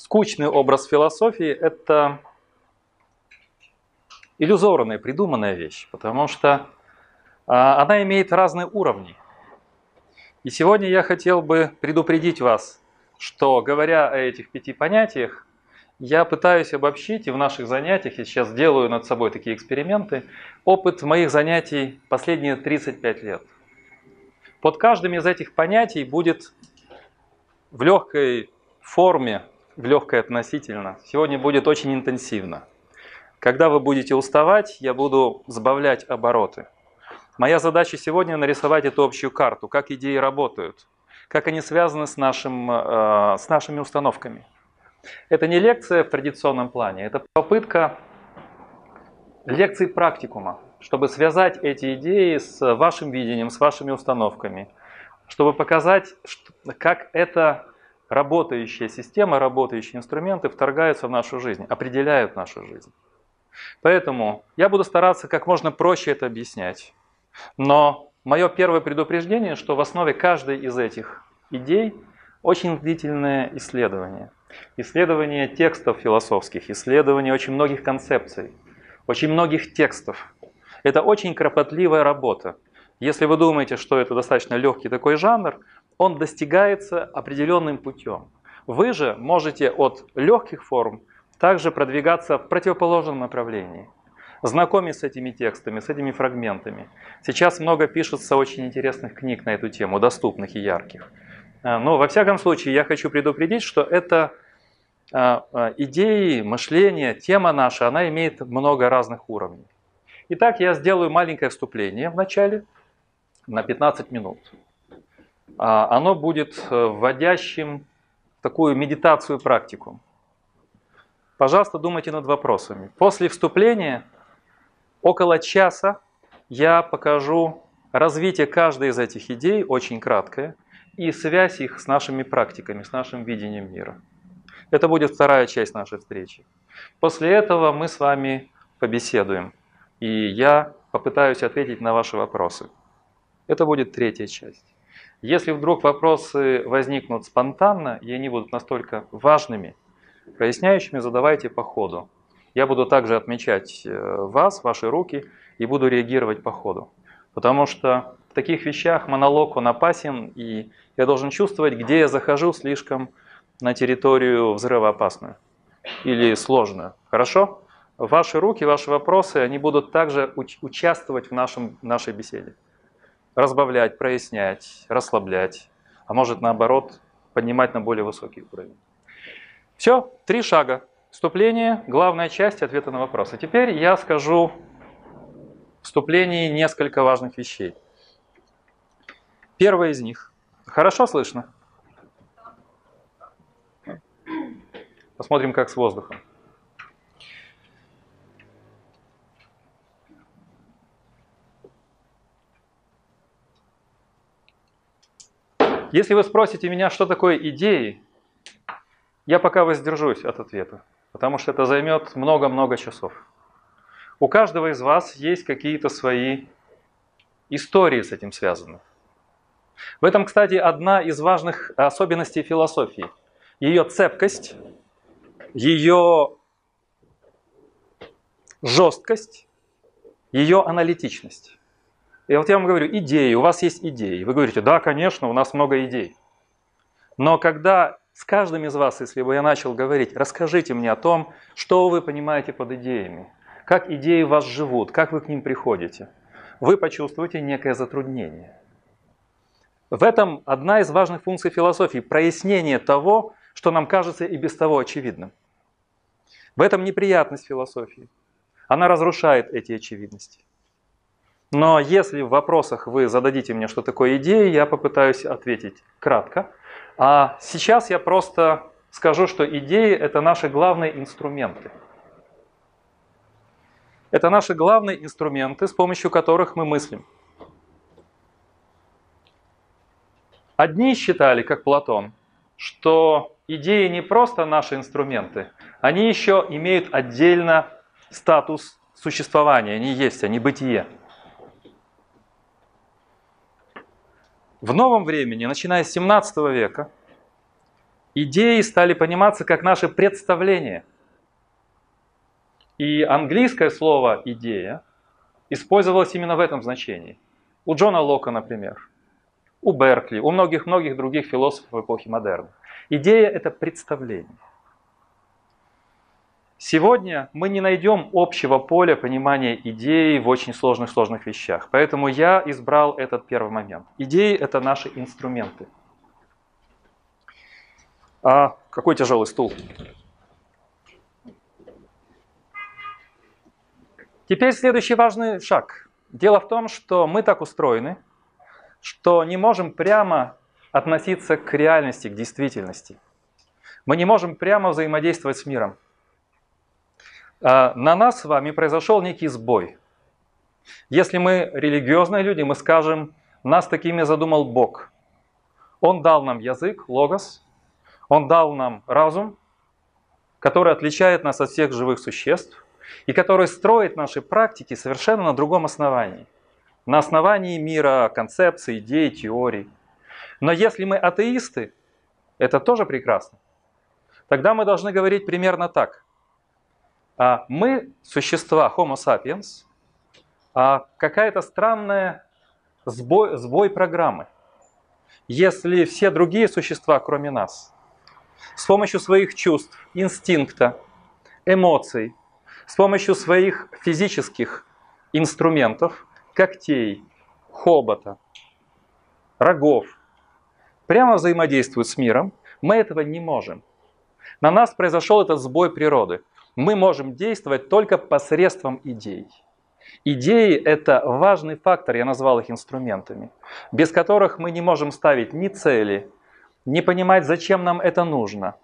скучный образ философии – это иллюзорная, придуманная вещь, потому что а, она имеет разные уровни. И сегодня я хотел бы предупредить вас, что говоря о этих пяти понятиях, я пытаюсь обобщить и в наших занятиях, я сейчас делаю над собой такие эксперименты, опыт моих занятий последние 35 лет. Под каждым из этих понятий будет в легкой форме, в легкой относительно, сегодня будет очень интенсивно. Когда вы будете уставать, я буду сбавлять обороты. Моя задача сегодня нарисовать эту общую карту, как идеи работают, как они связаны с, нашим, э, с нашими установками. Это не лекция в традиционном плане, это попытка лекции практикума, чтобы связать эти идеи с вашим видением, с вашими установками, чтобы показать, как эта работающая система, работающие инструменты вторгаются в нашу жизнь, определяют нашу жизнь. Поэтому я буду стараться как можно проще это объяснять. Но мое первое предупреждение, что в основе каждой из этих идей очень длительное исследование – Исследование текстов философских, исследование очень многих концепций, очень многих текстов. Это очень кропотливая работа. Если вы думаете, что это достаточно легкий такой жанр, он достигается определенным путем. Вы же можете от легких форм также продвигаться в противоположном направлении. Знакомясь с этими текстами, с этими фрагментами. Сейчас много пишется очень интересных книг на эту тему, доступных и ярких. А, но во всяком случае я хочу предупредить, что это а, а, идеи, мышление, тема наша, она имеет много разных уровней. Итак, я сделаю маленькое вступление в начале на 15 минут. Оно будет э, вводящим в такую медитацию практику. Пожалуйста, думайте над вопросами. После вступления около часа я покажу развитие каждой из этих идей, очень краткое – и связь их с нашими практиками, с нашим видением мира. Это будет вторая часть нашей встречи. После этого мы с вами побеседуем, и я попытаюсь ответить на ваши вопросы. Это будет третья часть. Если вдруг вопросы возникнут спонтанно, и они будут настолько важными, проясняющими, задавайте по ходу. Я буду также отмечать э, вас, ваши руки, и буду реагировать по ходу. Потому что в таких вещах монолог, он опасен, и я должен чувствовать, где я захожу слишком на территорию взрывоопасную или сложную. Хорошо? Ваши руки, ваши вопросы, они будут также уч- участвовать в нашем, нашей беседе. Разбавлять, прояснять, расслаблять, а может наоборот поднимать на более высокий уровень. Все, три шага. Вступление, главная часть ответа на вопросы. Теперь я скажу вступлении несколько важных вещей. Первое из них. Хорошо слышно? Посмотрим, как с воздухом. Если вы спросите меня, что такое идеи, я пока воздержусь от ответа, потому что это займет много-много часов. У каждого из вас есть какие-то свои истории с этим связаны. В этом, кстати, одна из важных особенностей философии. Ее цепкость, ее жесткость, ее аналитичность. И вот я вам говорю, идеи, у вас есть идеи. Вы говорите, да, конечно, у нас много идей. Но когда с каждым из вас, если бы я начал говорить, расскажите мне о том, что вы понимаете под идеями, как идеи вас живут, как вы к ним приходите, вы почувствуете некое затруднение. В этом одна из важных функций философии – прояснение того, что нам кажется и без того очевидным. В этом неприятность философии. Она разрушает эти очевидности. Но если в вопросах вы зададите мне, что такое идея, я попытаюсь ответить кратко. А сейчас я просто скажу, что идеи – это наши главные инструменты. Это наши главные инструменты, с помощью которых мы мыслим. Одни считали, как Платон, что идеи не просто наши инструменты, они еще имеют отдельно статус существования, они есть, они бытие. В новом времени, начиная с 17 века, идеи стали пониматься как наше представление. И английское слово «идея» использовалось именно в этом значении. У Джона Лока, например, у Беркли, у многих-многих других философов эпохи модерна. Идея – это представление. Сегодня мы не найдем общего поля понимания идеи в очень сложных-сложных вещах. Поэтому я избрал этот первый момент. Идеи – это наши инструменты. А какой тяжелый стул. Теперь следующий важный шаг. Дело в том, что мы так устроены, что не можем прямо относиться к реальности, к действительности. Мы не можем прямо взаимодействовать с миром. А на нас с вами произошел некий сбой. Если мы религиозные люди, мы скажем, нас такими задумал Бог. Он дал нам язык, логос, Он дал нам разум, который отличает нас от всех живых существ и который строит наши практики совершенно на другом основании. На основании мира, концепций, идей, теорий. Но если мы атеисты, это тоже прекрасно. Тогда мы должны говорить примерно так – мы существа Homo sapiens, а какая-то странная сбой, сбой программы. Если все другие существа, кроме нас, с помощью своих чувств, инстинкта, эмоций, с помощью своих физических инструментов, когтей, хобота, рогов, прямо взаимодействуют с миром, мы этого не можем. На нас произошел этот сбой природы мы можем действовать только посредством идей. Идеи – это важный фактор, я назвал их инструментами, без которых мы не можем ставить ни цели, не понимать, зачем нам это нужно,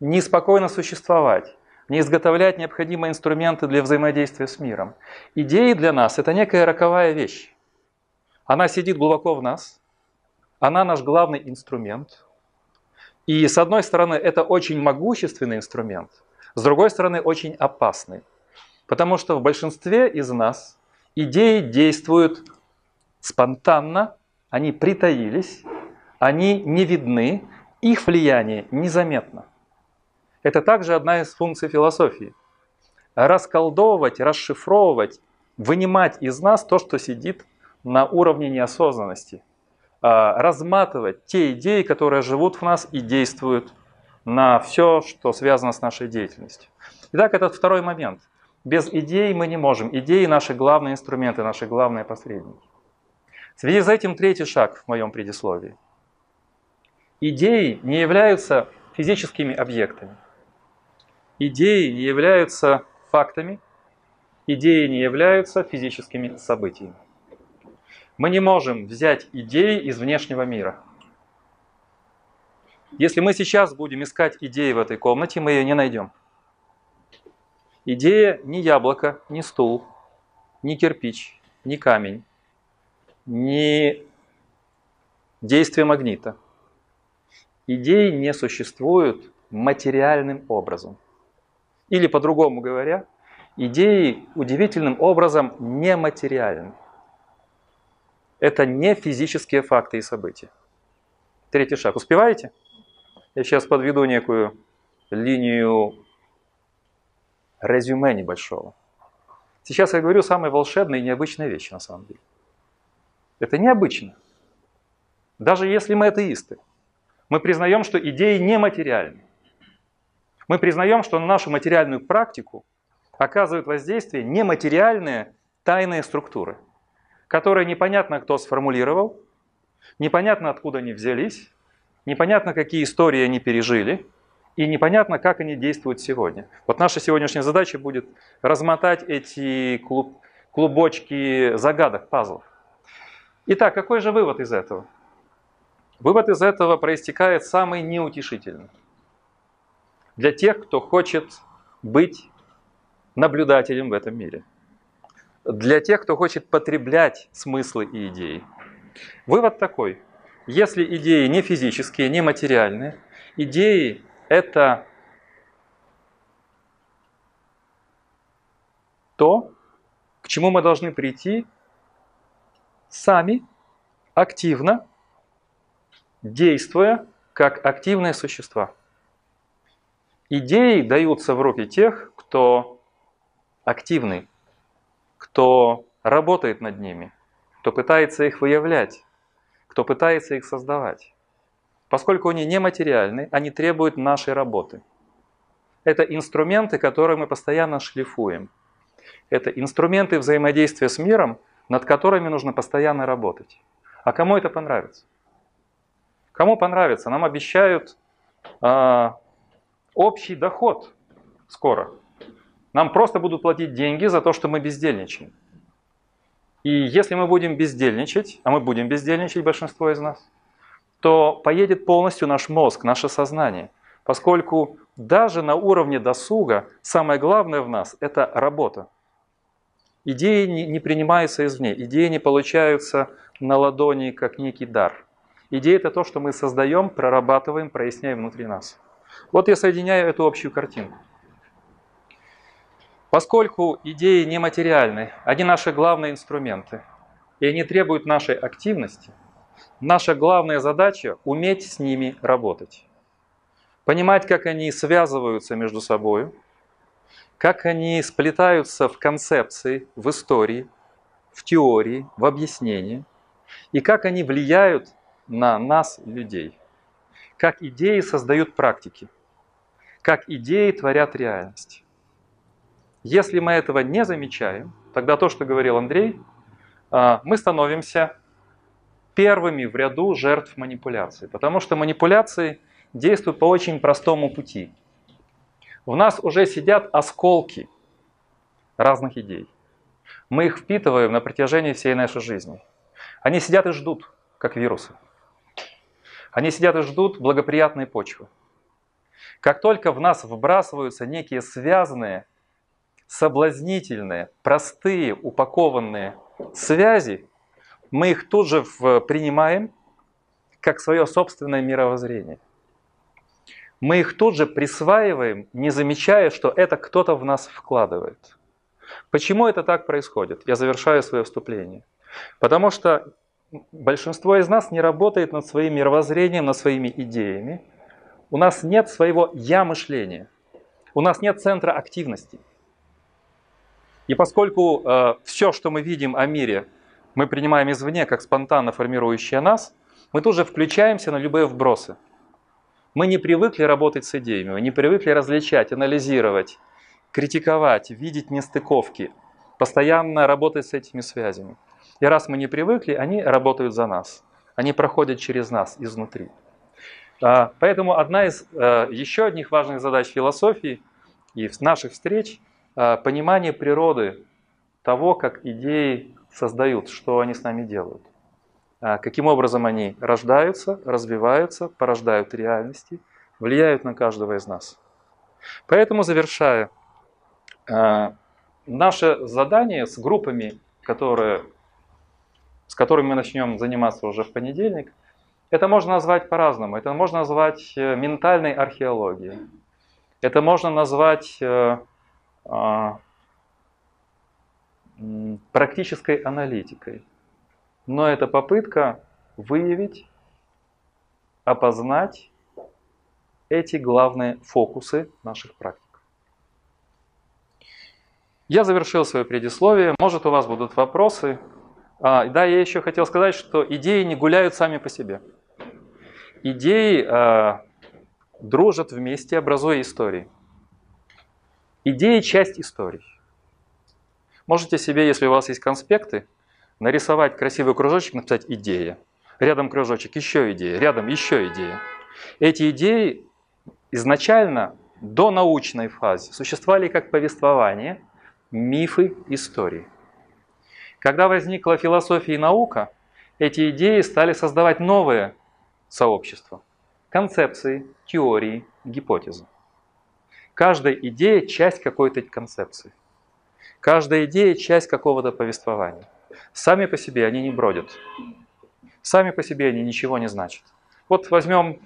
не спокойно существовать, не изготовлять необходимые инструменты для взаимодействия с миром. Идеи для нас – это некая роковая вещь. Она сидит глубоко в нас, она наш главный инструмент. И с одной стороны, это очень могущественный инструмент – с другой стороны, очень опасный. Потому что в большинстве из нас идеи действуют спонтанно, они притаились, они не видны, их влияние незаметно. Это также одна из функций философии. Расколдовывать, расшифровывать, вынимать из нас то, что сидит на уровне неосознанности. А, разматывать те идеи, которые живут в нас и действуют на все, что связано с нашей деятельностью. Итак, этот второй момент. Без идей мы не можем. Идеи – наши главные инструменты, наши главные посредники. В связи с этим третий шаг в моем предисловии. Идеи не являются физическими объектами. Идеи не являются фактами. Идеи не являются физическими событиями. Мы не можем взять идеи из внешнего мира – если мы сейчас будем искать идеи в этой комнате, мы ее не найдем. Идея не яблоко, не стул, не кирпич, не камень, не действие магнита. Идеи не существуют материальным образом. Или по-другому говоря, идеи удивительным образом нематериальны. Это не физические факты и события. Третий шаг. Успеваете? Я сейчас подведу некую линию резюме небольшого. Сейчас я говорю самые волшебные и необычные вещи на самом деле. Это необычно. Даже если мы атеисты, мы признаем, что идеи нематериальны. Мы признаем, что на нашу материальную практику оказывают воздействие нематериальные тайные структуры, которые непонятно кто сформулировал, непонятно откуда они взялись, непонятно, какие истории они пережили, и непонятно, как они действуют сегодня. Вот наша сегодняшняя задача будет размотать эти клуб, клубочки загадок, пазлов. Итак, какой же вывод из этого? Вывод из этого проистекает самый неутешительный. Для тех, кто хочет быть наблюдателем в этом мире. Для тех, кто хочет потреблять смыслы и идеи. Вывод такой – если идеи не физические, не материальные, идеи – это то, к чему мы должны прийти сами, активно, действуя как активные существа. Идеи даются в руки тех, кто активный, кто работает над ними, кто пытается их выявлять, кто пытается их создавать. Поскольку они нематериальны, они требуют нашей работы. Это инструменты, которые мы постоянно шлифуем. Это инструменты взаимодействия с миром, над которыми нужно постоянно работать. А кому это понравится? Кому понравится? Нам обещают э, общий доход скоро. Нам просто будут платить деньги за то, что мы бездельничаем. И если мы будем бездельничать, а мы будем бездельничать, большинство из нас, то поедет полностью наш мозг, наше сознание. Поскольку даже на уровне досуга самое главное в нас – это работа. Идеи не принимаются извне, идеи не получаются на ладони как некий дар. Идея – это то, что мы создаем, прорабатываем, проясняем внутри нас. Вот я соединяю эту общую картинку. Поскольку идеи нематериальны, они наши главные инструменты, и они требуют нашей активности, наша главная задача – уметь с ними работать. Понимать, как они связываются между собой, как они сплетаются в концепции, в истории, в теории, в объяснении, и как они влияют на нас, людей. Как идеи создают практики, как идеи творят реальность. Если мы этого не замечаем, тогда то, что говорил Андрей, а, мы становимся первыми в ряду жертв манипуляции. Потому что манипуляции действуют по очень простому пути. В нас уже сидят осколки разных идей. Мы их впитываем на протяжении всей нашей жизни. Они сидят и ждут, как вирусы. Они сидят и ждут благоприятной почвы. Как только в нас вбрасываются некие связанные соблазнительные, простые, упакованные связи, мы их тут же принимаем как свое собственное мировоззрение. Мы их тут же присваиваем, не замечая, что это кто-то в нас вкладывает. Почему это так происходит? Я завершаю свое вступление. Потому что большинство из нас не работает над своим мировоззрением, над своими идеями. У нас нет своего «я» мышления. У нас нет центра активности. И поскольку э, все, что мы видим о мире, мы принимаем извне, как спонтанно формирующее нас, мы тут же включаемся на любые вбросы. Мы не привыкли работать с идеями, мы не привыкли различать, анализировать, критиковать, видеть нестыковки, постоянно работать с этими связями. И раз мы не привыкли, они работают за нас. Они проходят через нас изнутри. А, поэтому одна из э, еще одних важных задач философии и наших встреч – понимание природы того, как идеи создают, что они с нами делают. Э, каким образом они рождаются, развиваются, порождают реальности, влияют на каждого из нас. Поэтому, завершая, э, наше задание с группами, которые, с которыми мы начнем заниматься уже в понедельник, это можно назвать по-разному. Это можно назвать ментальной археологией. Это можно назвать практической аналитикой. Но это попытка выявить, опознать эти главные фокусы наших практик. Я завершил свое предисловие. Может, у вас будут вопросы. А, да, я еще хотел сказать, что идеи не гуляют сами по себе. Идеи а, дружат вместе, образуя истории. Идея – часть истории. Можете себе, если у вас есть конспекты, нарисовать красивый кружочек, написать «идея». Рядом кружочек, еще идея, рядом еще идея. Эти идеи изначально до научной фазы существовали как повествование, мифы, истории. Когда возникла философия и наука, эти идеи стали создавать новые сообщества, концепции, теории, гипотезы. Каждая идея – часть какой-то концепции. Каждая идея – часть какого-то повествования. Сами по себе они не бродят. Сами по себе они ничего не значат. Вот возьмем,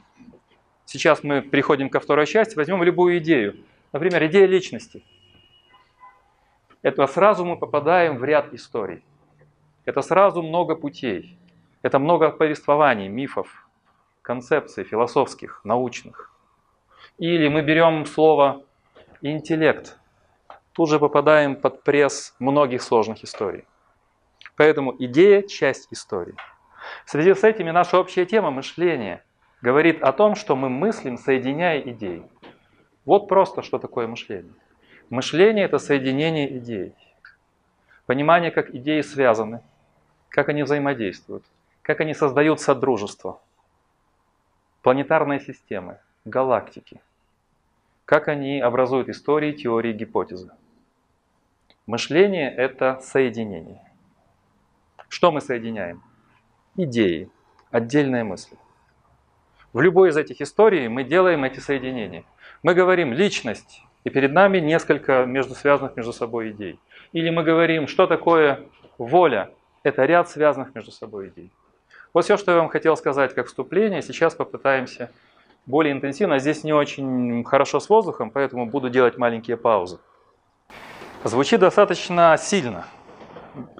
сейчас мы приходим ко второй части, возьмем любую идею. Например, идея личности. Это сразу мы попадаем в ряд историй. Это сразу много путей. Это много повествований, мифов, концепций философских, научных. Или мы берем слово интеллект, тут же попадаем под пресс многих сложных историй. Поэтому идея – часть истории. В связи с этим наша общая тема мышления говорит о том, что мы мыслим, соединяя идеи. Вот просто, что такое мышление. Мышление – это соединение идей. Понимание, как идеи связаны, как они взаимодействуют, как они создают содружество, планетарные системы, галактики, как они образуют истории, теории, гипотезы. Мышление – это соединение. Что мы соединяем? Идеи, отдельные мысли. В любой из этих историй мы делаем эти соединения. Мы говорим «личность», и перед нами несколько между связанных между собой идей. Или мы говорим, что такое воля? Это ряд связанных между собой идей. Вот все, что я вам хотел сказать как вступление. Сейчас попытаемся более интенсивно. Здесь не очень хорошо с воздухом, поэтому буду делать маленькие паузы. Звучит достаточно сильно,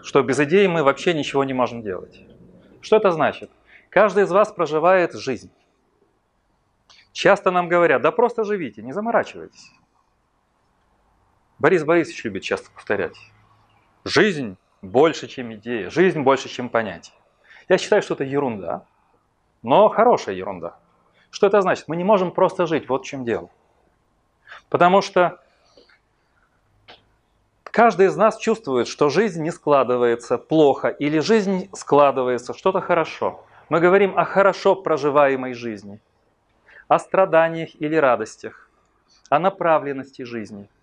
что без идеи мы вообще ничего не можем делать. Что это значит? Каждый из вас проживает жизнь. Часто нам говорят, да просто живите, не заморачивайтесь. Борис Борисович любит часто повторять. Жизнь больше, чем идея, жизнь больше, чем понятие. Я считаю, что это ерунда, но хорошая ерунда. Что это значит? Мы не можем просто жить, вот в чем дело. Потому что каждый из нас чувствует, что жизнь не складывается плохо, или жизнь складывается что-то хорошо. Мы говорим о хорошо проживаемой жизни, о страданиях или радостях, о направленности жизни –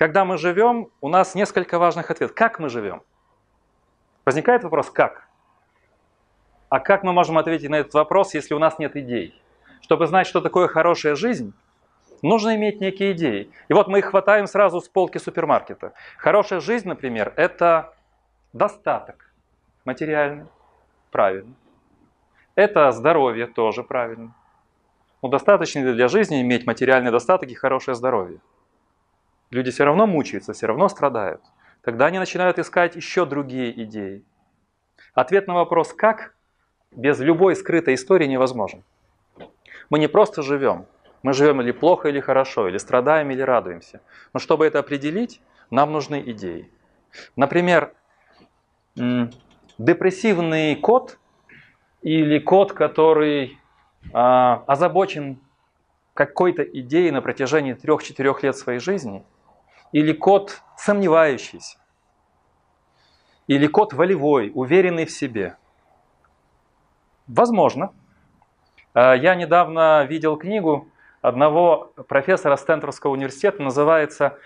когда мы живем, у нас несколько важных ответов. Как мы живем? Возникает вопрос, как? А как мы можем ответить на этот вопрос, если у нас нет идей? Чтобы знать, что такое хорошая жизнь, нужно иметь некие идеи. И вот мы их хватаем сразу с полки супермаркета. Хорошая жизнь, например, это достаток материальный, правильно. Это здоровье тоже правильно. Но достаточно для жизни иметь материальный достаток и хорошее здоровье люди все равно мучаются, все равно страдают. Тогда они начинают искать еще другие идеи. Ответ на вопрос «как» без любой скрытой истории невозможен. Мы не просто живем, мы живем или плохо, или хорошо, или страдаем, или радуемся. Но чтобы это определить, нам нужны идеи. Например, депрессивный кот или кот, который а, озабочен какой-то идеей на протяжении 3-4 лет своей жизни – или кот сомневающийся, или кот волевой, уверенный в себе. Возможно. А, я недавно видел книгу одного профессора Стэнфордского университета, называется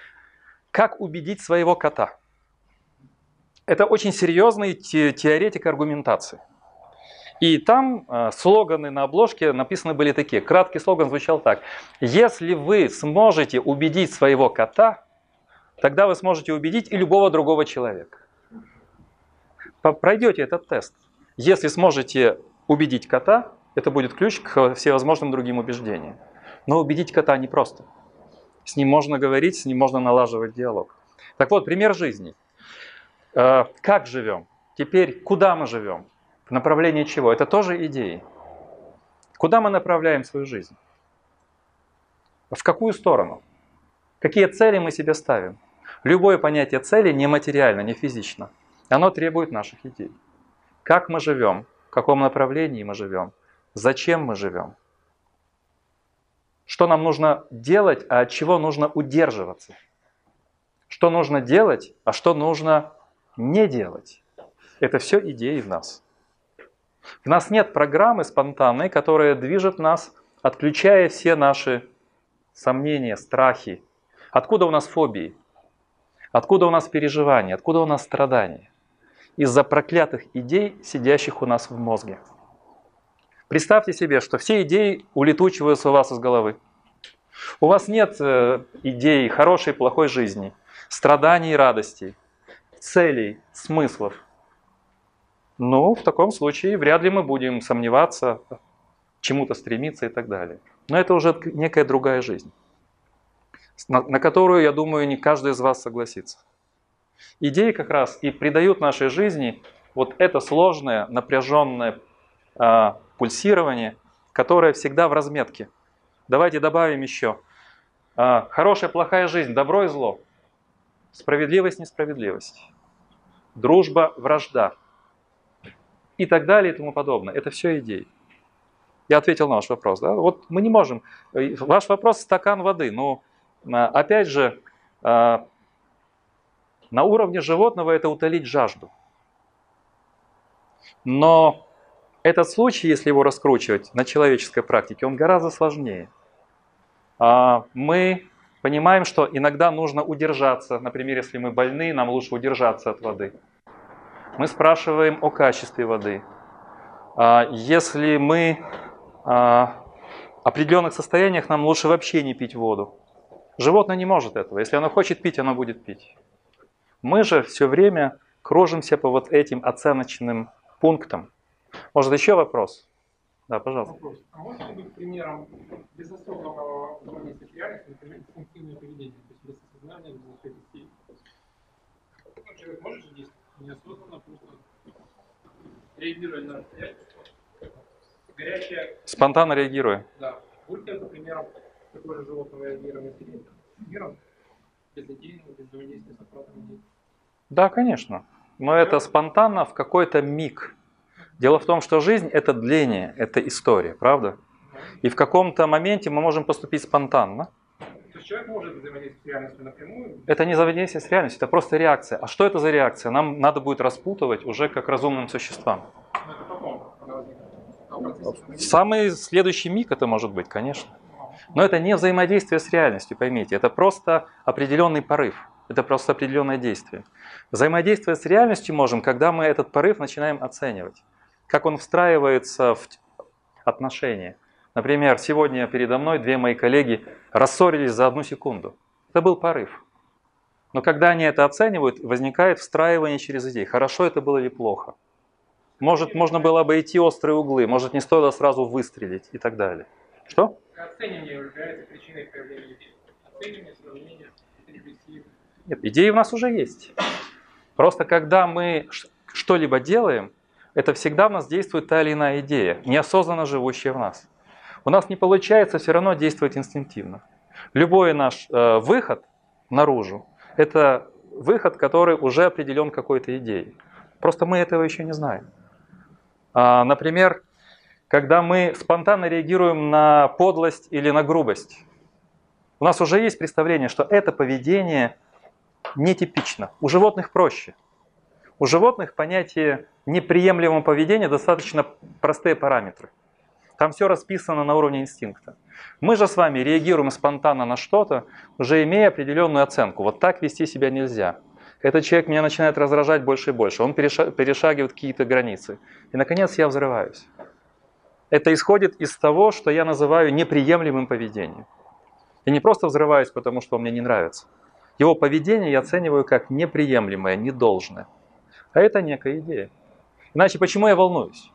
«Как убедить своего кота». Это очень серьезный теоретик аргументации. И там э, слоганы на обложке написаны были такие. Краткий слоган звучал так. Если вы сможете убедить своего кота, тогда вы сможете убедить и любого другого человека. Пройдете этот тест. Если сможете убедить кота, это будет ключ к всевозможным другим убеждениям. Но убедить кота непросто. С ним можно говорить, с ним можно налаживать диалог. Так вот, пример жизни. Э, как живем? Теперь, куда мы живем? В направлении чего? Это тоже идеи. Куда мы направляем свою жизнь? В какую сторону? Какие цели мы себе ставим? Любое понятие цели не материально, не физично. Оно требует наших идей. Как мы живем, в каком направлении мы живем, зачем мы живем. Что нам нужно делать, а от чего нужно удерживаться. Что нужно делать, а что нужно не делать. Это все идеи в нас. В нас нет программы спонтанной, которая движет нас, отключая все наши сомнения, страхи, Откуда у нас фобии? Откуда у нас переживания? Откуда у нас страдания? Из-за проклятых идей, сидящих у нас в мозге. Представьте себе, что все идеи улетучиваются у вас из головы. У вас нет э, идей хорошей и плохой жизни, страданий и радостей, целей, смыслов. Ну, в таком случае вряд ли мы будем сомневаться, чему-то стремиться и так далее. Но это уже некая другая жизнь на, на которую, я думаю, не каждый из вас согласится. Идеи как раз и придают нашей жизни вот это сложное, напряженное э, пульсирование, которое всегда в разметке. Давайте добавим еще. А, хорошая, плохая жизнь, добро и зло. Справедливость, несправедливость. Дружба, вражда. И так далее и тому подобное. Это все идеи. Я ответил на ваш вопрос. Да? Вот мы не можем. Ваш вопрос стакан воды. Но а, опять же, а, на уровне животного это утолить жажду. Но этот случай, если его раскручивать на человеческой практике, он гораздо сложнее. А, мы понимаем, что иногда нужно удержаться. Например, если мы больны, нам лучше удержаться от воды. Мы спрашиваем о качестве воды. Если мы в определенных состояниях, нам лучше вообще не пить воду. Животное не может этого. Если оно хочет пить, оно будет пить. Мы же все время кружимся по вот этим оценочным пунктам. Может, еще вопрос? Да, пожалуйста. Вопрос. А можете быть примером взаимодействия с реальностью, например, инстинктивное поведение, то есть без осознания, без усвоения ну, Человек может же действовать неосознанно, просто реагируя на реальность. Горячая... Спонтанно реагируя. Да. Будьте это примером такое же животное реагирование с миром, без идейного, без взаимодействия с аппаратом Да, конечно. Но это спонтанно в какой-то миг. Дело в том, что жизнь – это дление, это история, правда? И в каком-то моменте мы можем поступить спонтанно. То есть человек может взаимодействовать с реальностью напрямую? Это не взаимодействие с реальностью, это просто реакция. А что это за реакция? Нам надо будет распутывать уже как разумным существам. Но это потом, Самый следующий миг это может быть, конечно. Но это не взаимодействие с реальностью, поймите. Это просто определенный порыв. Это просто определенное действие. Взаимодействие с реальностью можем, когда мы этот порыв начинаем оценивать. Как он встраивается в отношения. Например, сегодня передо мной две мои коллеги рассорились за одну секунду. Это был порыв. Но когда они это оценивают, возникает встраивание через идеи. Хорошо это было или плохо. Может, можно было бы идти острые углы, может, не стоило сразу выстрелить и так далее. Что? Оценивание является причиной появления идей. Оценивание, сравнение, рефлексия. Нет, идеи у нас уже есть. Просто когда мы что-либо делаем, это всегда в нас действует та или иная идея, неосознанно живущая в нас. У нас не получается все равно действовать инстинктивно. Любой наш э, выход наружу – это выход, который уже определен какой-то идеей. Просто мы этого еще не знаем. А, например, когда мы спонтанно реагируем на подлость или на грубость. У нас уже есть представление, что это поведение нетипично. У животных проще. У животных понятие неприемлемого поведения достаточно простые параметры. Там все расписано на уровне инстинкта. Мы же с вами реагируем спонтанно на что-то, уже имея определенную оценку. Вот так вести себя нельзя. Этот человек меня начинает раздражать больше и больше. Он перешагивает какие-то границы. И, наконец, я взрываюсь. Это исходит из того, что я называю неприемлемым поведением. Я не просто взрываюсь, потому что он мне не нравится. Его поведение я оцениваю как неприемлемое, недолжное. А это некая идея. Иначе почему я волнуюсь?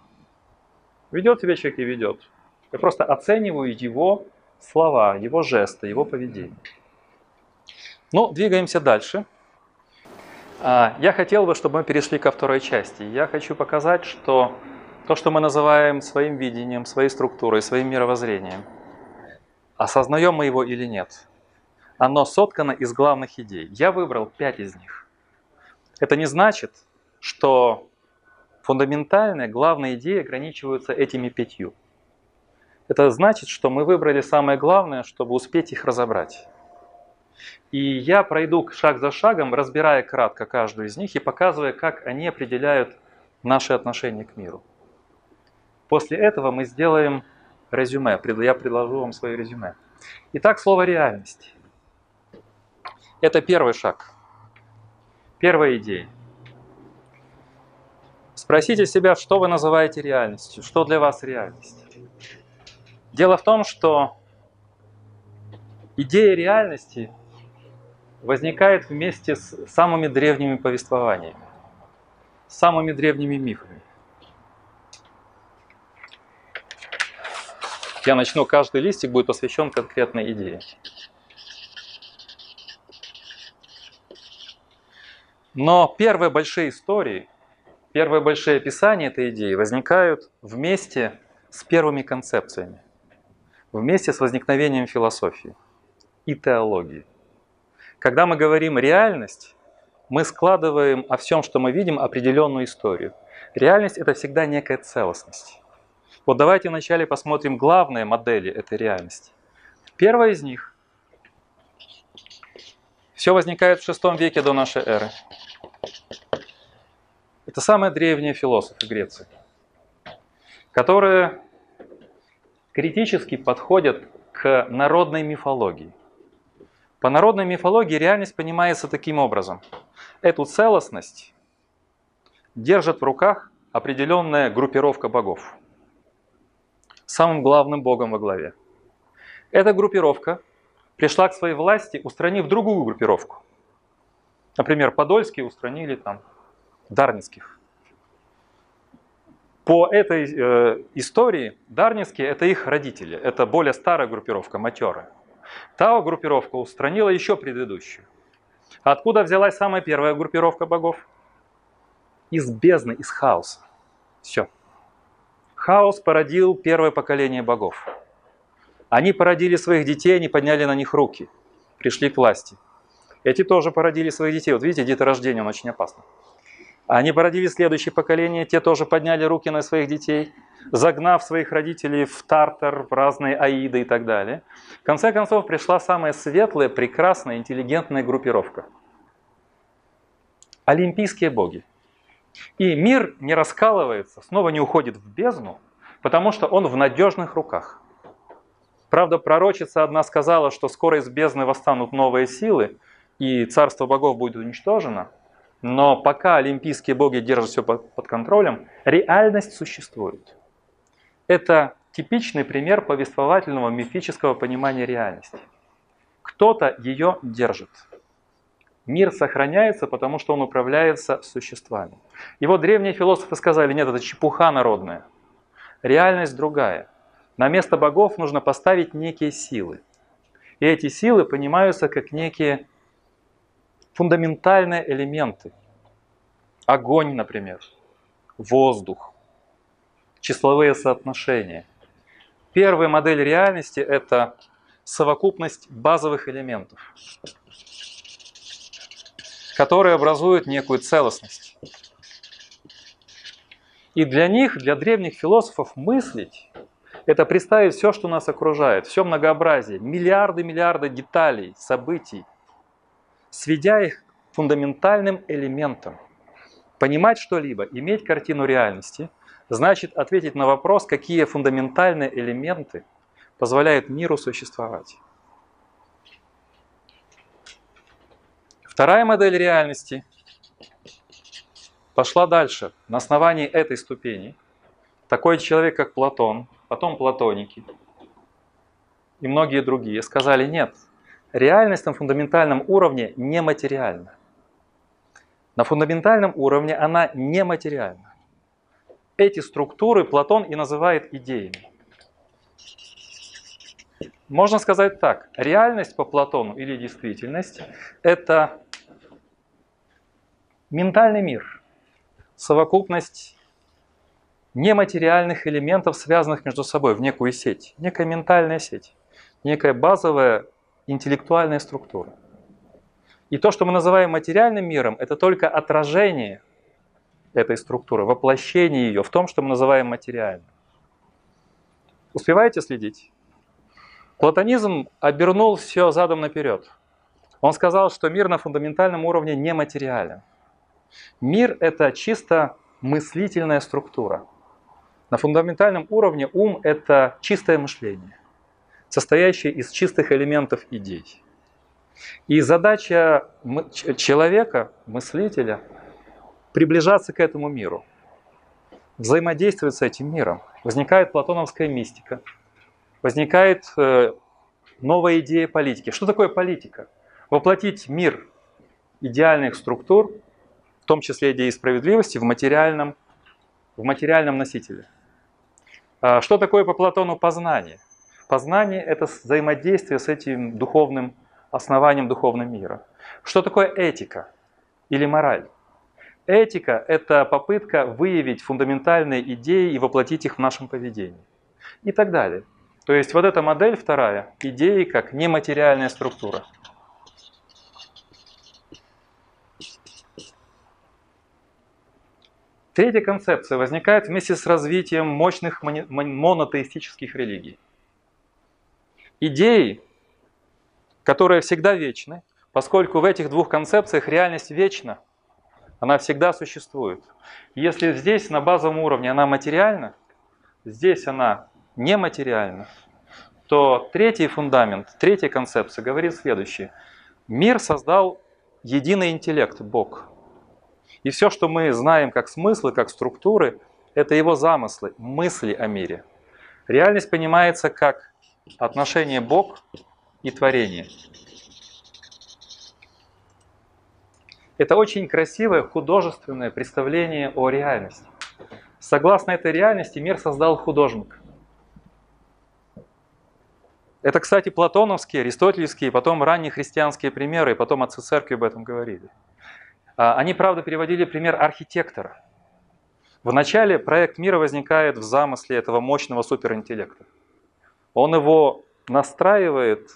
Ведет себя человек и ведет. Я просто оцениваю его слова, его жесты, его поведение. Ну, двигаемся дальше. А, я хотел бы, чтобы мы перешли ко второй части. Я хочу показать, что то, что мы называем своим видением, своей структурой, своим мировоззрением, осознаем мы его или нет, оно соткано из главных идей. Я выбрал пять из них. Это не значит, что фундаментальные, главные идеи ограничиваются этими пятью. Это значит, что мы выбрали самое главное, чтобы успеть их разобрать. И я пройду шаг за шагом, разбирая кратко каждую из них и показывая, как они определяют наши отношения к миру. После этого мы сделаем резюме. Я предложу вам свое резюме. Итак, слово «реальность». Это первый шаг. Первая идея. Спросите себя, что вы называете реальностью, что для вас реальность. Дело в том, что идея реальности возникает вместе с самыми древними повествованиями, самыми древними мифами. Я начну, каждый листик будет посвящен конкретной идее. Но первые большие истории, первые большие описания этой идеи возникают вместе с первыми концепциями. вместе с возникновением философии и теологии. Когда мы говорим реальность, мы складываем о всем, что мы видим, определенную историю. Реальность это всегда некая целостность. Вот давайте вначале посмотрим главные модели этой реальности. Первая из них. Все возникает в шестом веке до нашей эры. Это самые древние философы Греции, которые критически подходят к народной мифологии. По народной мифологии реальность понимается таким образом. Эту целостность держит в руках определенная группировка богов. Самым главным богом во главе. Эта группировка пришла к своей власти, устранив другую группировку. Например, Подольские устранили там Дарницких. По этой э, истории Дарницкие это их родители, это более старая группировка, матерая. Та группировка устранила еще предыдущую. Откуда взялась самая первая группировка богов? Из бездны, из хаоса. Все. Хаос породил первое поколение богов. Они породили своих детей, они подняли на них руки, пришли к власти. Эти тоже породили своих детей. Вот видите, деторождение, он очень опасно. Они породили следующее поколение, те тоже подняли руки на своих детей, загнав своих родителей в тартар, в разные аиды и так далее. В конце концов пришла самая светлая, прекрасная, интеллигентная группировка. Олимпийские боги. И мир не раскалывается, снова не уходит в бездну, потому что он в надежных руках. Правда, пророчица одна сказала, что скоро из бездны восстанут новые силы, и царство богов будет уничтожено – но пока олимпийские боги держат все под контролем, реальность существует. Это типичный пример повествовательного мифического понимания реальности. Кто-то ее держит. Мир сохраняется, потому что он управляется существами. И вот древние философы сказали, нет, это чепуха народная. Реальность другая. На место богов нужно поставить некие силы. И эти силы понимаются как некие фундаментальные элементы. Огонь, например, воздух, числовые соотношения. Первая модель реальности – это совокупность базовых элементов, которые образуют некую целостность. И для них, для древних философов, мыслить – это представить все, что нас окружает, все многообразие, миллиарды-миллиарды деталей, событий – сведя их к фундаментальным элементам. Понимать что-либо, иметь картину реальности, значит ответить на вопрос, какие фундаментальные элементы позволяют миру существовать. Вторая модель реальности пошла дальше. На основании этой ступени такой человек, как Платон, потом платоники и многие другие сказали, нет, Реальность на фундаментальном уровне нематериальна. На фундаментальном уровне она нематериальна. Эти структуры Платон и называет идеями. Можно сказать так, реальность по Платону или действительность – это ментальный мир, совокупность нематериальных элементов, связанных между собой в некую сеть, некая ментальная сеть, некая базовая интеллектуальная структура. И то, что мы называем материальным миром, это только отражение этой структуры, воплощение ее в том, что мы называем материальным. Успеваете следить? Платонизм обернул все задом наперед. Он сказал, что мир на фундаментальном уровне нематериален. Мир – это чисто мыслительная структура. На фундаментальном уровне ум – это чистое мышление состоящий из чистых элементов идей. И задача человека, мыслителя, приближаться к этому миру, взаимодействовать с этим миром. Возникает платоновская мистика, возникает э, новая идея политики. Что такое политика? Воплотить мир идеальных структур, в том числе идеи справедливости, в материальном, в материальном носителе. А что такое по Платону познание? Познание – это взаимодействие с этим духовным основанием духовного мира. Что такое этика или мораль? Этика – это попытка выявить фундаментальные идеи и воплотить их в нашем поведении. И так далее. То есть вот эта модель вторая, идеи как нематериальная структура. Третья концепция возникает вместе с развитием мощных монотеистических религий. Идеи, которые всегда вечны, поскольку в этих двух концепциях реальность вечна, она всегда существует. Если здесь на базовом уровне она материальна, здесь она нематериальна, то третий фундамент, третья концепция говорит следующее. Мир создал единый интеллект, Бог. И все, что мы знаем как смыслы, как структуры, это его замыслы, мысли о мире. Реальность понимается как отношение Бог и творение. Это очень красивое художественное представление о реальности. Согласно этой реальности мир создал художник. Это, кстати, платоновские, аристотельские, потом ранние христианские примеры, и потом отцы церкви об этом говорили. А, они, правда, переводили пример архитектора. Вначале проект мира возникает в замысле этого мощного суперинтеллекта. Он его настраивает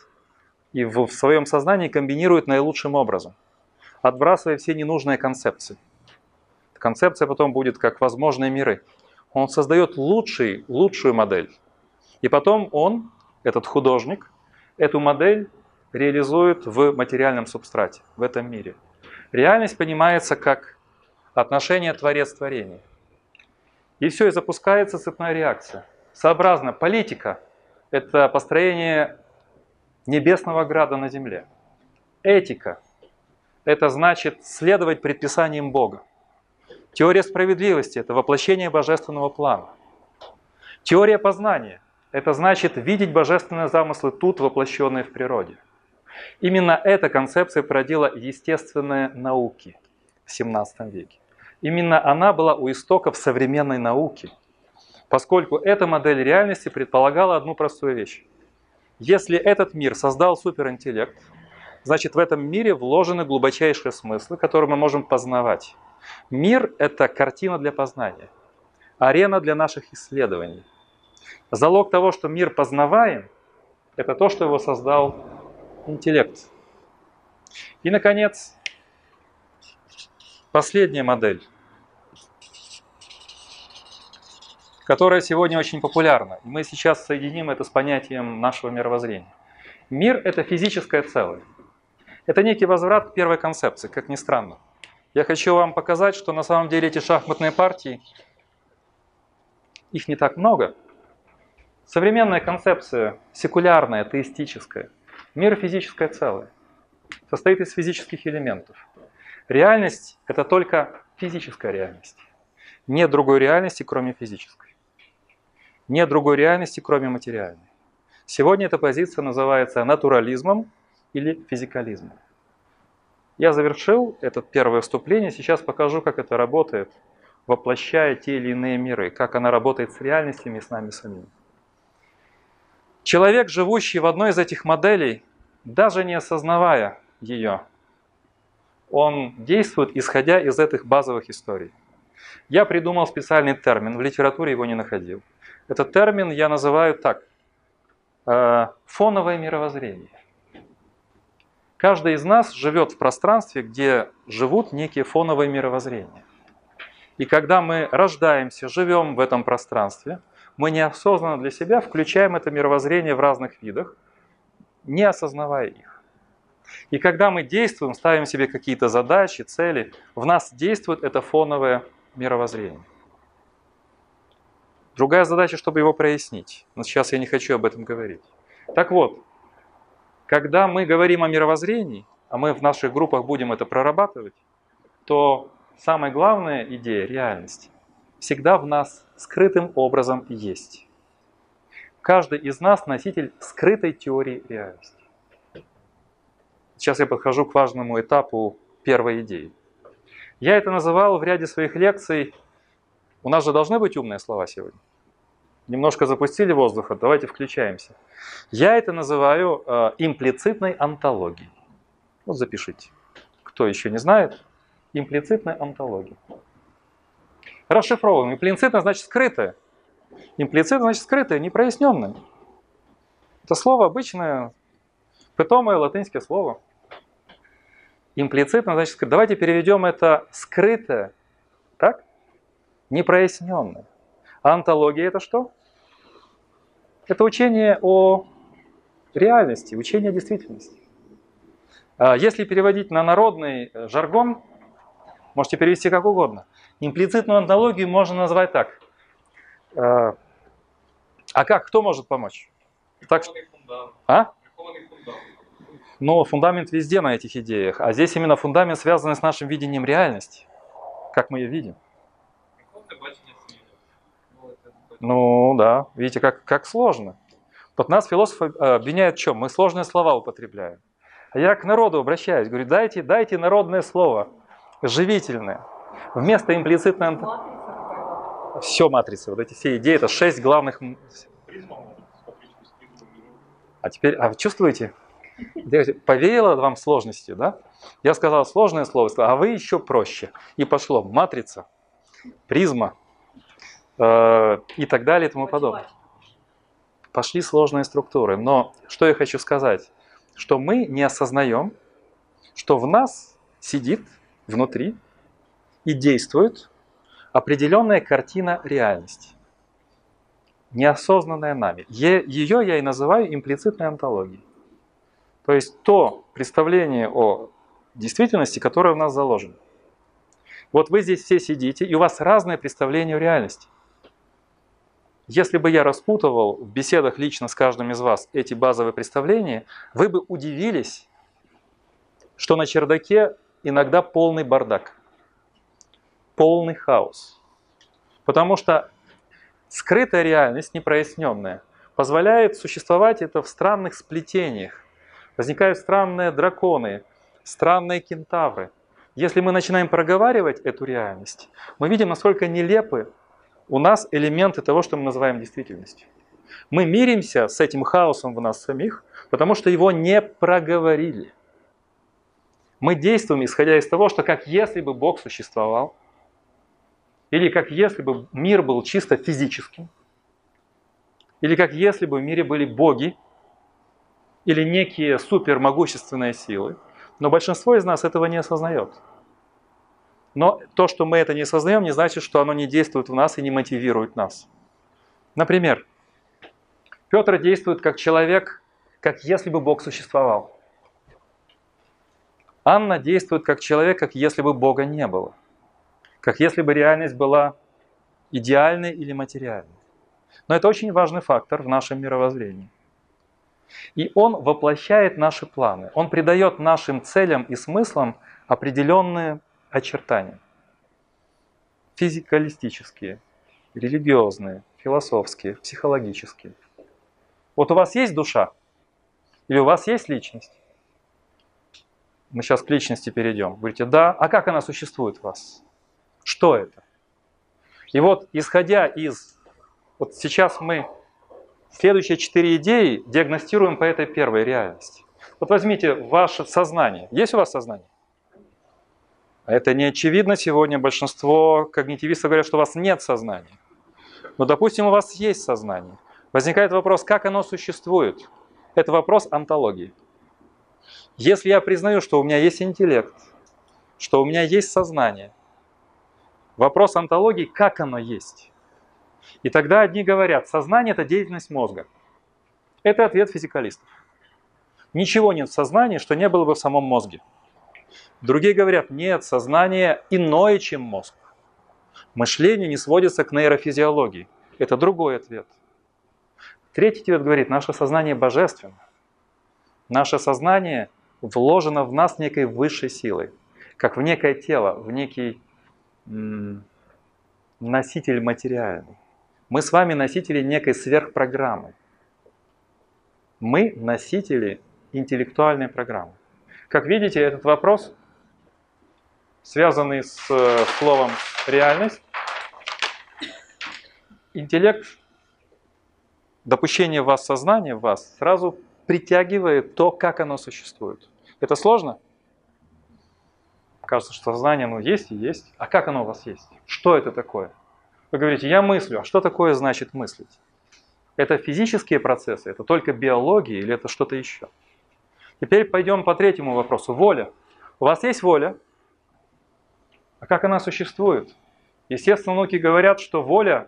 и в своем сознании комбинирует наилучшим образом, отбрасывая все ненужные концепции. Концепция потом будет как возможные миры. Он создает лучший, лучшую модель. И потом он, этот художник, эту модель реализует в материальном субстрате, в этом мире. Реальность понимается как отношение творец-творение. И все, и запускается цепная реакция. Сообразно, политика – это построение небесного града на земле. Этика – это значит следовать предписаниям Бога. Теория справедливости – это воплощение божественного плана. Теория познания – это значит видеть божественные замыслы тут, воплощенные в природе. Именно эта концепция породила естественные науки в XVII веке. Именно она была у истоков современной науки, поскольку эта модель реальности предполагала одну простую вещь. Если этот мир создал суперинтеллект, значит в этом мире вложены глубочайшие смыслы, которые мы можем познавать. Мир – это картина для познания, арена для наших исследований. Залог того, что мир познаваем, это то, что его создал интеллект. И, наконец, последняя модель, которая сегодня очень популярна. И мы сейчас соединим это с понятием нашего мировоззрения. Мир – это физическое целое. Это некий возврат к первой концепции, как ни странно. Я хочу вам показать, что на самом деле эти шахматные партии, их не так много. Современная концепция, секулярная, атеистическая, мир физическое целое, состоит из физических элементов. Реальность – это только физическая реальность. Нет другой реальности, кроме физической. Нет другой реальности, кроме материальной. Сегодня эта позиция называется натурализмом или физикализмом. Я завершил это первое вступление, сейчас покажу, как это работает, воплощая те или иные миры, как она работает с реальностями и с нами самими. Человек, живущий в одной из этих моделей, даже не осознавая ее, он действует, исходя из этих базовых историй. Я придумал специальный термин, в литературе его не находил. Этот термин я называю так, э, фоновое мировоззрение. Каждый из нас живет в пространстве, где живут некие фоновые мировоззрения. И когда мы рождаемся, живем в этом пространстве, мы неосознанно для себя включаем это мировоззрение в разных видах, не осознавая их. И когда мы действуем, ставим себе какие-то задачи, цели, в нас действует это фоновое мировоззрение. Другая задача, чтобы его прояснить. Но сейчас я не хочу об этом говорить. Так вот, когда мы говорим о мировоззрении, а мы в наших группах будем это прорабатывать, то самая главная идея реальности всегда в нас скрытым образом есть. Каждый из нас носитель скрытой теории реальности. Сейчас я подхожу к важному этапу первой идеи. Я это называл в ряде своих лекций. У нас же должны быть умные слова сегодня. Немножко запустили воздуха, давайте включаемся. Я это называю э, имплицитной онтологией. Вот запишите. Кто еще не знает, имплицитная онтология. Расшифровываем. Имплицитно значит скрытое. Имплицитно значит скрытое, непроясненное. Это слово обычное, питомое латинское слово. Имплицитно, значит, давайте переведем это скрытое, так? Непроясненное. А антология это что? Это учение о реальности, учение о действительности. А если переводить на народный э, жаргон, можете перевести как угодно. Имплицитную антологию можно назвать так. Э, а как? Кто может помочь? Так, а? Но фундамент везде на этих идеях. А здесь именно фундамент, связанный с нашим видением реальности. Как мы ее видим. Ну да, видите, как, как сложно. Вот нас философы обвиняют в чем? Мы сложные слова употребляем. А я к народу обращаюсь, говорю, дайте, дайте народное слово, живительное. Вместо имплицитной... Все матрицы, вот эти все идеи, это шесть главных... А теперь, а чувствуете? Повеяло вам сложностью, да? Я сказал сложное слово, а вы еще проще. И пошло матрица, призма э, и так далее и тому подобное. Пошли сложные структуры. Но что я хочу сказать? Что мы не осознаем, что в нас сидит внутри и действует определенная картина реальности, неосознанная нами. Ее я и называю имплицитной антологией. То есть то представление о действительности, которое в нас заложено. Вот вы здесь все сидите, и у вас разное представление о реальности. Если бы я распутывал в беседах лично с каждым из вас эти базовые представления, вы бы удивились, что на чердаке иногда полный бардак, полный хаос. Потому что скрытая реальность, непроясненная, позволяет существовать это в странных сплетениях, Возникают странные драконы, странные кентавры. Если мы начинаем проговаривать эту реальность, мы видим, насколько нелепы у нас элементы того, что мы называем действительностью. Мы миримся с этим хаосом в нас самих, потому что его не проговорили. Мы действуем, исходя из того, что как если бы Бог существовал, или как если бы мир был чисто физическим, или как если бы в мире были боги, или некие супермогущественные силы, но большинство из нас этого не осознает. Но то, что мы это не осознаем, не значит, что оно не действует в нас и не мотивирует нас. Например, Петр действует как человек, как если бы Бог существовал. Анна действует как человек, как если бы Бога не было. Как если бы реальность была идеальной или материальной. Но это очень важный фактор в нашем мировоззрении. И он воплощает наши планы. Он придает нашим целям и смыслам определенные очертания. Физикалистические, религиозные, философские, психологические. Вот у вас есть душа? Или у вас есть личность? Мы сейчас к личности перейдем. Говорите, да. А как она существует в вас? Что это? И вот, исходя из... Вот сейчас мы Следующие четыре идеи диагностируем по этой первой реальности. Вот возьмите ваше сознание. Есть у вас сознание? Это не очевидно сегодня. Большинство когнитивистов говорят, что у вас нет сознания. Но, допустим, у вас есть сознание. Возникает вопрос, как оно существует. Это вопрос антологии. Если я признаю, что у меня есть интеллект, что у меня есть сознание, вопрос антологии, как оно есть. И тогда одни говорят, сознание – это деятельность мозга. Это ответ физикалистов. Ничего нет в сознании, что не было бы в самом мозге. Другие говорят, нет, сознание иное, чем мозг. Мышление не сводится к нейрофизиологии. Это другой ответ. Третий ответ говорит, наше сознание божественно. Наше сознание вложено в нас некой высшей силой, как в некое тело, в некий носитель материальный. Мы с вами носители некой сверхпрограммы. Мы носители интеллектуальной программы. Как видите, этот вопрос, связанный с э, словом реальность, интеллект, допущение в вас сознания в вас сразу притягивает то, как оно существует. Это сложно? Кажется, что сознание, ну, есть и есть. А как оно у вас есть? Что это такое? Вы говорите, я мыслю. А что такое значит мыслить? Это физические процессы, это только биология или это что-то еще? Теперь пойдем по третьему вопросу. Воля. У вас есть воля? А как она существует? Естественно, науки говорят, что воля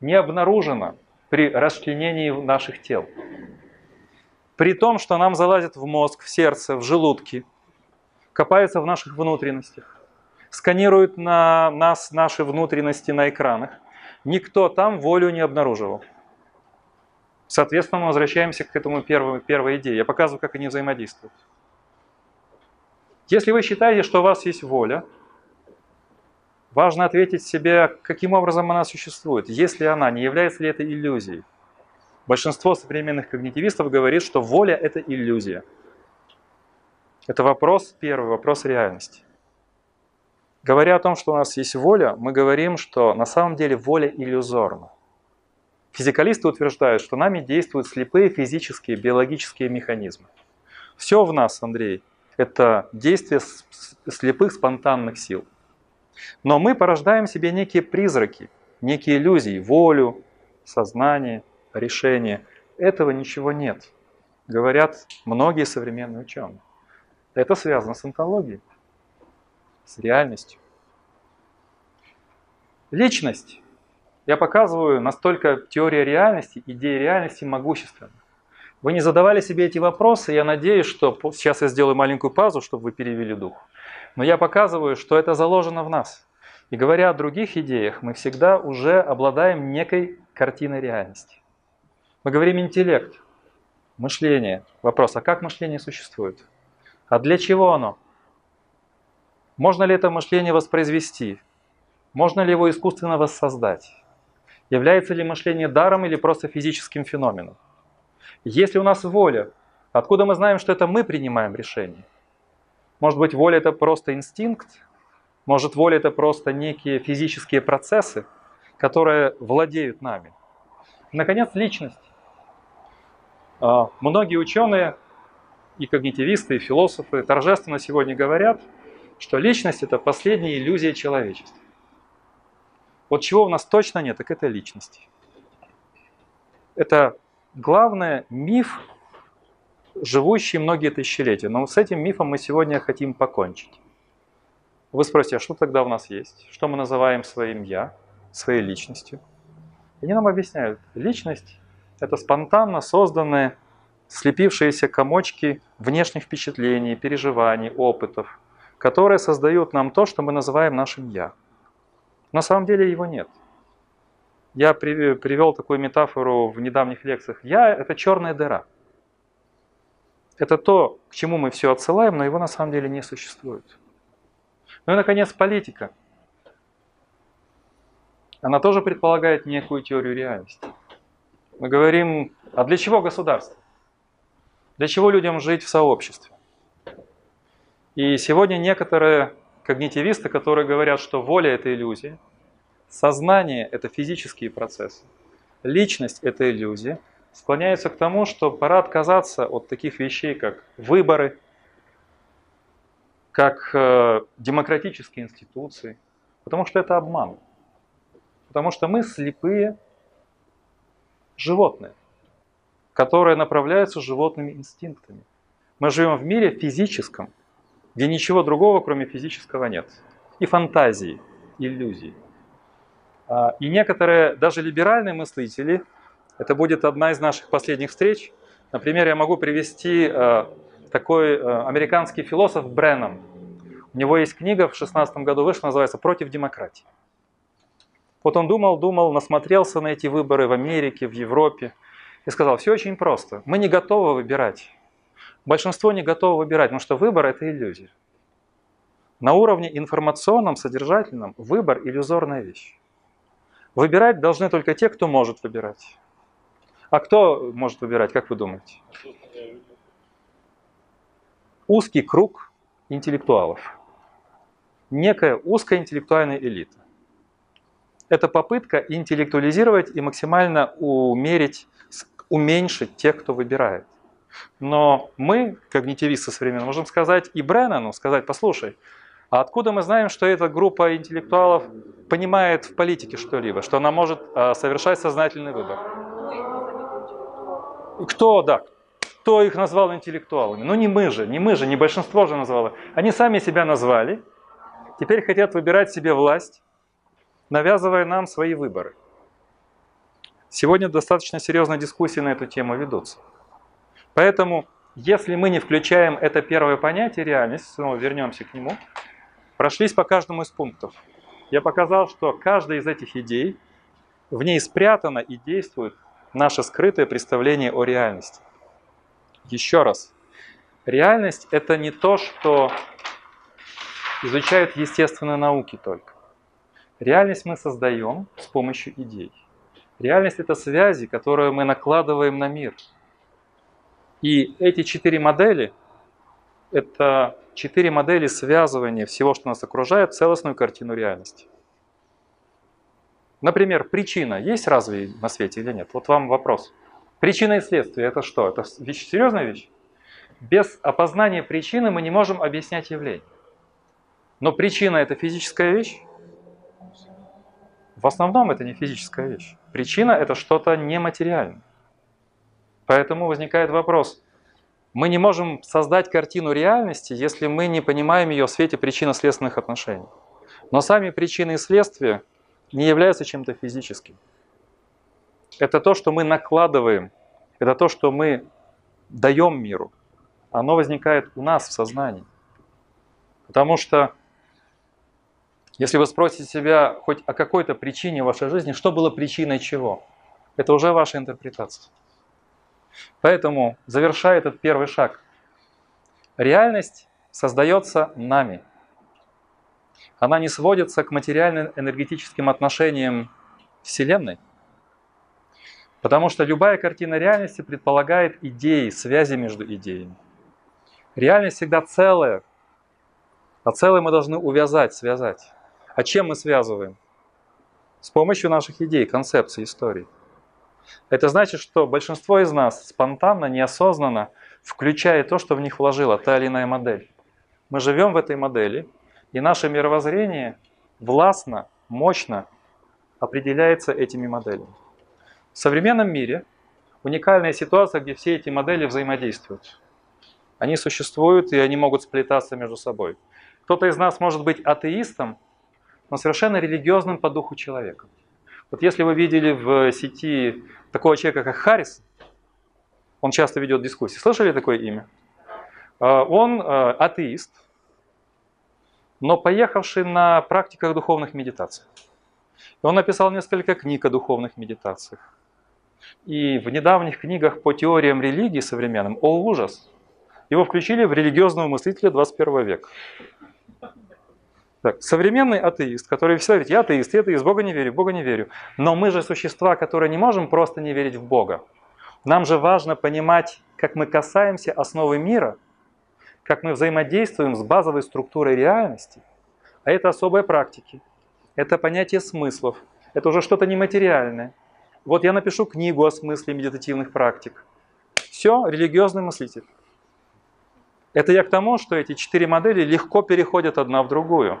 не обнаружена при расчленении наших тел. При том, что нам залазят в мозг, в сердце, в желудки, копаются в наших внутренностях, сканируют на нас наши внутренности на экранах, никто там волю не обнаруживал. Соответственно, мы возвращаемся к этому первой, первой идее. Я показываю, как они взаимодействуют. Если вы считаете, что у вас есть воля, важно ответить себе, каким образом она существует. Если она, не является ли это иллюзией? Большинство современных когнитивистов говорит, что воля – это иллюзия. Это вопрос первый, вопрос реальности. Говоря о том, что у нас есть воля, мы говорим, что на самом деле воля иллюзорна. Физикалисты утверждают, что нами действуют слепые физические, биологические механизмы. Все в нас, Андрей, это действие слепых спонтанных сил. Но мы порождаем себе некие призраки, некие иллюзии, волю, сознание – решения. Этого ничего нет, говорят многие современные ученые. Это связано с онтологией, с реальностью. Личность. Я показываю, настолько теория реальности, идея реальности могущественна. Вы не задавали себе эти вопросы, я надеюсь, что сейчас я сделаю маленькую паузу, чтобы вы перевели дух. Но я показываю, что это заложено в нас. И говоря о других идеях, мы всегда уже обладаем некой картиной реальности. Мы говорим интеллект, мышление. Вопрос, а как мышление существует? А для чего оно? Можно ли это мышление воспроизвести? Можно ли его искусственно воссоздать? Является ли мышление даром или просто физическим феноменом? Если у нас воля, откуда мы знаем, что это мы принимаем решение? Может быть, воля это просто инстинкт? Может, воля это просто некие физические процессы, которые владеют нами? Наконец, личность. А, многие ученые, и когнитивисты, и философы торжественно сегодня говорят, что личность – это последняя иллюзия человечества. Вот чего у нас точно нет, так это личности. Это главный миф, живущий многие тысячелетия. Но с этим мифом мы сегодня хотим покончить. Вы спросите, а что тогда у нас есть? Что мы называем своим «я», своей личностью? Они нам объясняют, личность это спонтанно созданные, слепившиеся комочки внешних впечатлений, переживаний, опытов, которые создают нам то, что мы называем нашим «я». На самом деле его нет. Я привел такую метафору в недавних лекциях. «Я» — это черная дыра. Это то, к чему мы все отсылаем, но его на самом деле не существует. Ну и, наконец, политика. Она тоже предполагает некую теорию реальности. Мы говорим, а для чего государство? Для чего людям жить в сообществе? И сегодня некоторые когнитивисты, которые говорят, что воля – это иллюзия, сознание – это физические процессы, личность – это иллюзия, склоняются к тому, что пора отказаться от таких вещей, как выборы, как э, демократические институции, потому что это обман. Потому что мы слепые животное, которое направляется животными инстинктами. Мы живем в мире физическом, где ничего другого, кроме физического, нет. И фантазии, иллюзий. А, и некоторые, даже либеральные мыслители, это будет одна из наших последних встреч. Например, я могу привести а, такой а, американский философ Бреннан. У него есть книга в 16 году вышла, называется «Против демократии». Вот он думал, думал, насмотрелся на эти выборы в Америке, в Европе и сказал, все очень просто. Мы не готовы выбирать. Большинство не готово выбирать, потому что выбор – это иллюзия. На уровне информационном, содержательном выбор – иллюзорная вещь. Выбирать должны только те, кто может выбирать. А кто может выбирать, как вы думаете? Узкий круг интеллектуалов. Некая узкая интеллектуальная элита это попытка интеллектуализировать и максимально умерить, уменьшить тех, кто выбирает. Но мы, когнитивисты современные, можем сказать и Бреннану, сказать, послушай, а откуда мы знаем, что эта группа интеллектуалов понимает в политике что-либо, что она может а, совершать сознательный выбор? Кто, да, кто их назвал интеллектуалами? Ну не мы же, не мы же, не большинство же назвало. Они сами себя назвали, теперь хотят выбирать себе власть, навязывая нам свои выборы. Сегодня достаточно серьезные дискуссии на эту тему ведутся. Поэтому, если мы не включаем это первое понятие реальность, снова вернемся к нему, прошлись по каждому из пунктов. Я показал, что каждая из этих идей, в ней спрятано и действует наше скрытое представление о реальности. Еще раз, реальность это не то, что изучают естественные науки только. Реальность мы создаем с помощью идей. Реальность это связи, которые мы накладываем на мир. И эти четыре модели – это четыре модели связывания всего, что нас окружает, в целостную картину реальности. Например, причина есть разве на свете или нет? Вот вам вопрос. Причина и следствие – это что? Это вещь, серьезная вещь? Без опознания причины мы не можем объяснять явление. Но причина – это физическая вещь? В основном это не физическая вещь. Причина – это что-то нематериальное. Поэтому возникает вопрос. Мы не можем создать картину реальности, если мы не понимаем ее в свете причинно-следственных отношений. Но сами причины и следствия не являются чем-то физическим. Это то, что мы накладываем, это то, что мы даем миру. Оно возникает у нас в сознании. Потому что если вы спросите себя хоть о какой-то причине вашей жизни, что было причиной чего, это уже ваша интерпретация. Поэтому, завершая этот первый шаг, реальность создается нами. Она не сводится к материально-энергетическим отношениям Вселенной, потому что любая картина реальности предполагает идеи, связи между идеями. Реальность всегда целая, а целое мы должны увязать, связать. А чем мы связываем? С помощью наших идей, концепций, историй. Это значит, что большинство из нас спонтанно, неосознанно включает то, что в них вложила та или иная модель. Мы живем в этой модели, и наше мировоззрение властно, мощно определяется этими моделями. В современном мире уникальная ситуация, где все эти модели взаимодействуют. Они существуют, и они могут сплетаться между собой. Кто-то из нас может быть атеистом, но совершенно религиозным по духу человеком. Вот если вы видели в сети такого человека, как Харрис, он часто ведет дискуссии. Слышали такое имя? А, он а, атеист, но поехавший на практиках духовных медитаций. Он написал несколько книг о духовных медитациях. И в недавних книгах по теориям религии современным, о ужас, его включили в религиозного мыслителя 21 века. Так, современный атеист, который всегда говорит, я атеист, я атеист, Бога не верю, Бога не верю. Но мы же существа, которые не можем просто не верить в Бога. Нам же важно понимать, как мы касаемся основы мира, как мы взаимодействуем с базовой структурой реальности. А это особые практики, это понятие смыслов, это уже что-то нематериальное. Вот я напишу книгу о смысле медитативных практик. Все, религиозный мыслитель. Это я к тому, что эти четыре модели легко переходят одна в другую.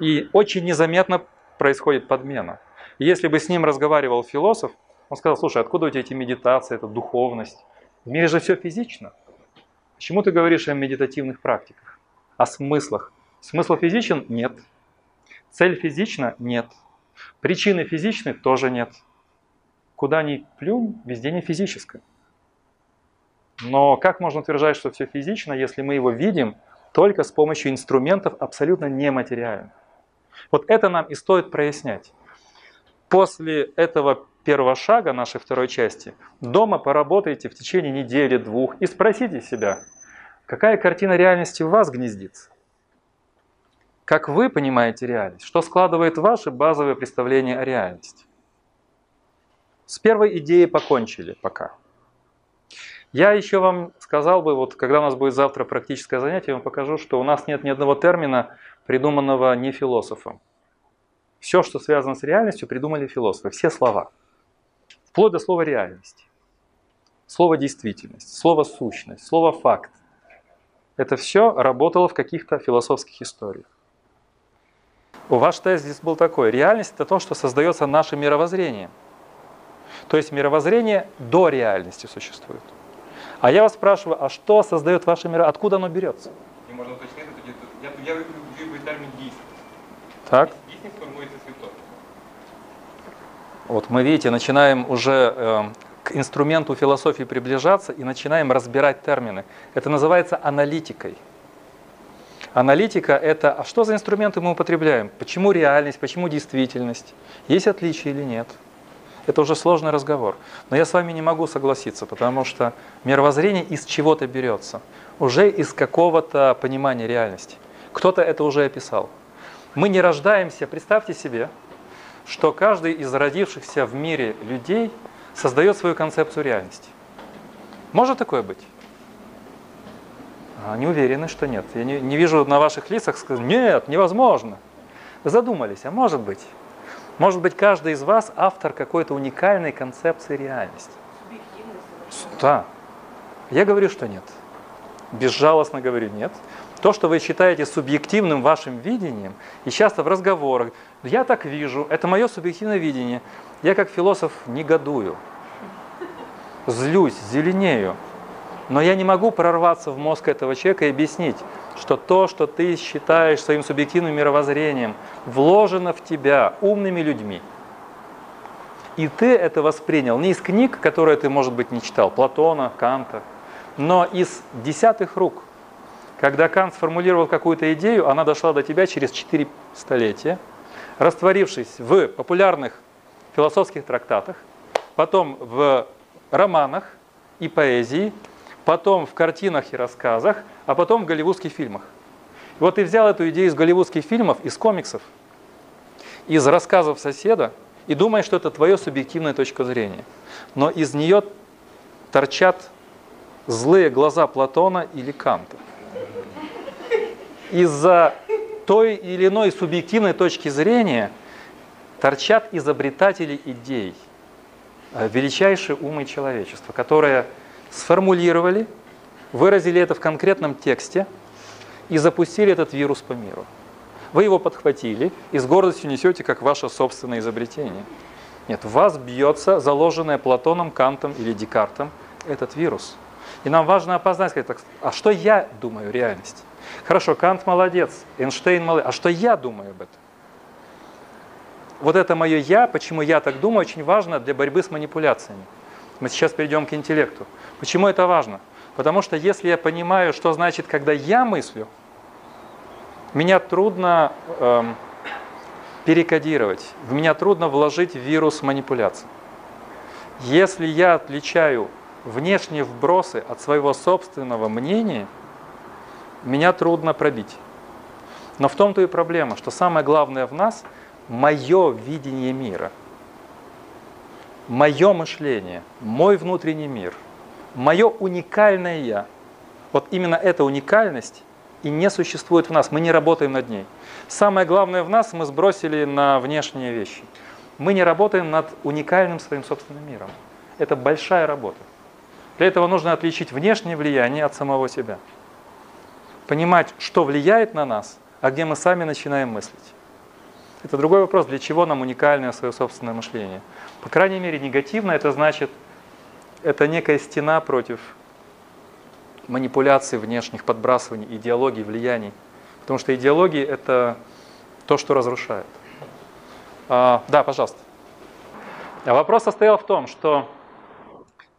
И очень незаметно происходит подмена. И если бы с ним разговаривал философ, он сказал, слушай, откуда у тебя эти медитации, эта духовность? В мире же все физично. Почему ты говоришь о медитативных практиках? О смыслах? Смысл физичен? Нет. Цель физична? Нет. Причины физичны? Тоже нет. Куда ни плюнь, везде не физическое. Но как можно утверждать, что все физично, если мы его видим только с помощью инструментов абсолютно нематериальных? Вот это нам и стоит прояснять. После этого первого шага нашей второй части дома поработайте в течение недели, двух и спросите себя, какая картина реальности у вас гнездится? Как вы понимаете реальность? Что складывает ваши базовые представления о реальности? С первой идеей покончили пока. Я еще вам сказал бы, вот когда у нас будет завтра практическое занятие, я вам покажу, что у нас нет ни одного термина, придуманного не философом. Все, что связано с реальностью, придумали философы, все слова. Вплоть до слова реальность, слово действительность, слово сущность, слово факт. Это все работало в каких-то философских историях. Ваш тезис был такой. Реальность – это то, что создается нашим мировоззрением. То есть мировоззрение до реальности существует. А я вас спрашиваю, а что создает ваше мировоззрение? Откуда оно берется? Не можна уточнити, тоді я, я вжив би термін дійсність. Так? Дійсність формується світом. вот мы, видите, начинаем уже э, к инструменту философии приближаться и начинаем разбирать термины. Это называется аналитикой. Аналитика – это, а что за инструменты мы употребляем? Почему реальность, почему действительность? Есть отличия или нет? Это уже сложный разговор. Но я с вами не могу согласиться, потому что мировоззрение из чего-то берется. Уже из какого-то понимания реальности. Кто-то это уже описал. Мы не рождаемся, представьте себе, что каждый из родившихся в мире людей создает свою концепцию реальности. Может такое быть? Они уверены, что нет. Я не, не вижу на ваших лицах, нет, невозможно. Задумались, а может быть? Может быть, каждый из вас автор какой-то уникальной концепции реальности. Да. Я говорю, что нет. Безжалостно говорю нет. То, что вы считаете субъективным вашим видением, и часто в разговорах, я так вижу, это мое субъективное видение, я как философ негодую, злюсь, зеленею. Но я не могу прорваться в мозг этого человека и объяснить, что то, что ты считаешь своим субъективным мировоззрением, вложено в тебя умными людьми. И ты это воспринял не из книг, которые ты, может быть, не читал, Платона, Канта, но из десятых рук. Когда Кант сформулировал какую-то идею, она дошла до тебя через четыре столетия, растворившись в популярных философских трактатах, потом в романах и поэзии, потом в картинах и рассказах, а потом в голливудских фильмах. И вот ты взял эту идею из голливудских фильмов, из комиксов, из рассказов соседа и думаешь, что это твоя субъективная точка зрения. Но из нее торчат злые глаза Платона или Канта. Из-за той или иной субъективной точки зрения торчат изобретатели идей, э, величайшие умы человечества, которые сформулировали, выразили это в конкретном тексте и запустили этот вирус по миру. Вы его подхватили и с гордостью несете как ваше собственное изобретение. Нет, в вас бьется заложенное Платоном, Кантом или Декартом этот вирус. И нам важно опознать, сказать, так, а что я думаю реальность? Хорошо, Кант молодец, Эйнштейн молодец, а что я думаю об этом? Вот это мое «я», почему я так думаю, очень важно для борьбы с манипуляциями. Мы сейчас перейдем к интеллекту. Почему это важно? Потому что если я понимаю, что значит, когда я мыслю, меня трудно эм, перекодировать, в меня трудно вложить вирус манипуляций. Если я отличаю внешние вбросы от своего собственного мнения, меня трудно пробить. Но в том-то и проблема, что самое главное в нас – мое видение мира, мое мышление, мой внутренний мир, мое уникальное «я». Вот именно эта уникальность и не существует в нас, мы не работаем над ней. Самое главное в нас мы сбросили на внешние вещи. Мы не работаем над уникальным своим собственным миром. Это большая работа. Для этого нужно отличить внешнее влияние от самого себя. Понимать, что влияет на нас, а где мы сами начинаем мыслить. Это другой вопрос, для чего нам уникальное свое собственное мышление. По крайней мере, негативно это значит, это некая стена против манипуляций внешних, подбрасываний, идеологий, влияний. Потому что идеологии – это то, что разрушает. А, да, пожалуйста. А вопрос состоял в том, что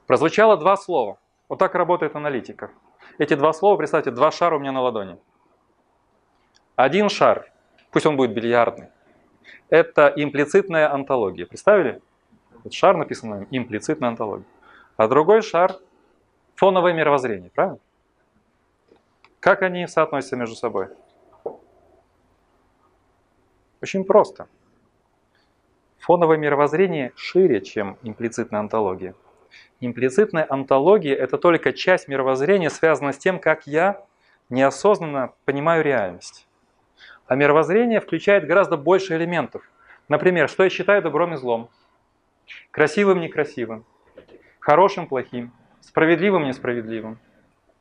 прозвучало два слова. Вот так работает аналитика. Эти два слова, представьте, два шара у меня на ладони. Один шар, пусть он будет бильярдный, это имплицитная антология. Представили? Вот шар написано имплицитная антология. А другой шар – фоновое мировоззрение, правильно? Как они соотносятся между собой? Очень просто. Фоновое мировоззрение шире, чем имплицитная антология. Имплицитная антология – это только часть мировоззрения, связанная с тем, как я неосознанно понимаю реальность. А мировоззрение включает гораздо больше элементов. Например, что я считаю добром и злом, красивым – некрасивым, хорошим – плохим, справедливым – несправедливым,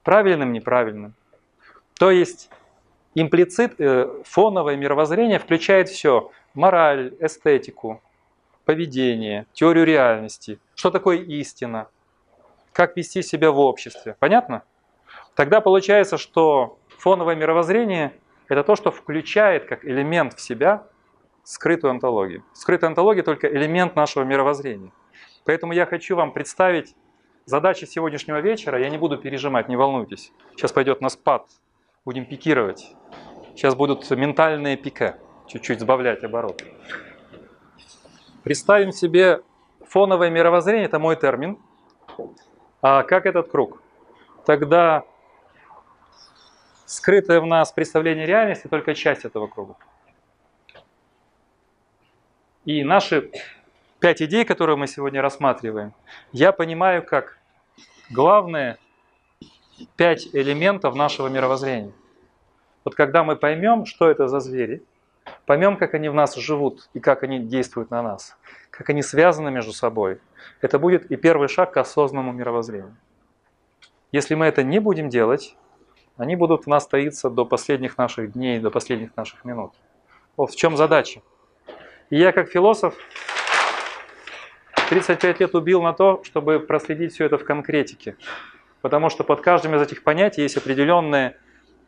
правильным – неправильным. То есть имплицит, э, фоновое мировоззрение включает все – мораль, эстетику, поведение, теорию реальности, что такое истина, как вести себя в обществе. Понятно? Тогда получается, что фоновое мировоззрение – это то, что включает как элемент в себя скрытую антологию. Скрытая антология только элемент нашего мировоззрения. Поэтому я хочу вам представить задачи сегодняшнего вечера. Я не буду пережимать, не волнуйтесь. Сейчас пойдет на спад, будем пикировать. Сейчас будут ментальные пике, чуть-чуть сбавлять обороты. Представим себе фоновое мировоззрение, это мой термин. А как этот круг? Тогда скрытое в нас представление реальности только часть этого круга. И наши пять идей, которые мы сегодня рассматриваем, я понимаю как главные пять элементов нашего мировоззрения. Вот когда мы поймем, что это за звери, поймем, как они в нас живут и как они действуют на нас, как они связаны между собой, это будет и первый шаг к осознанному мировоззрению. Если мы это не будем делать, они будут в нас таиться до последних наших дней, до последних наших минут. Вот в чем задача. И я как философ 35 лет убил на то, чтобы проследить все это в конкретике. Потому что под каждым из этих понятий есть определенные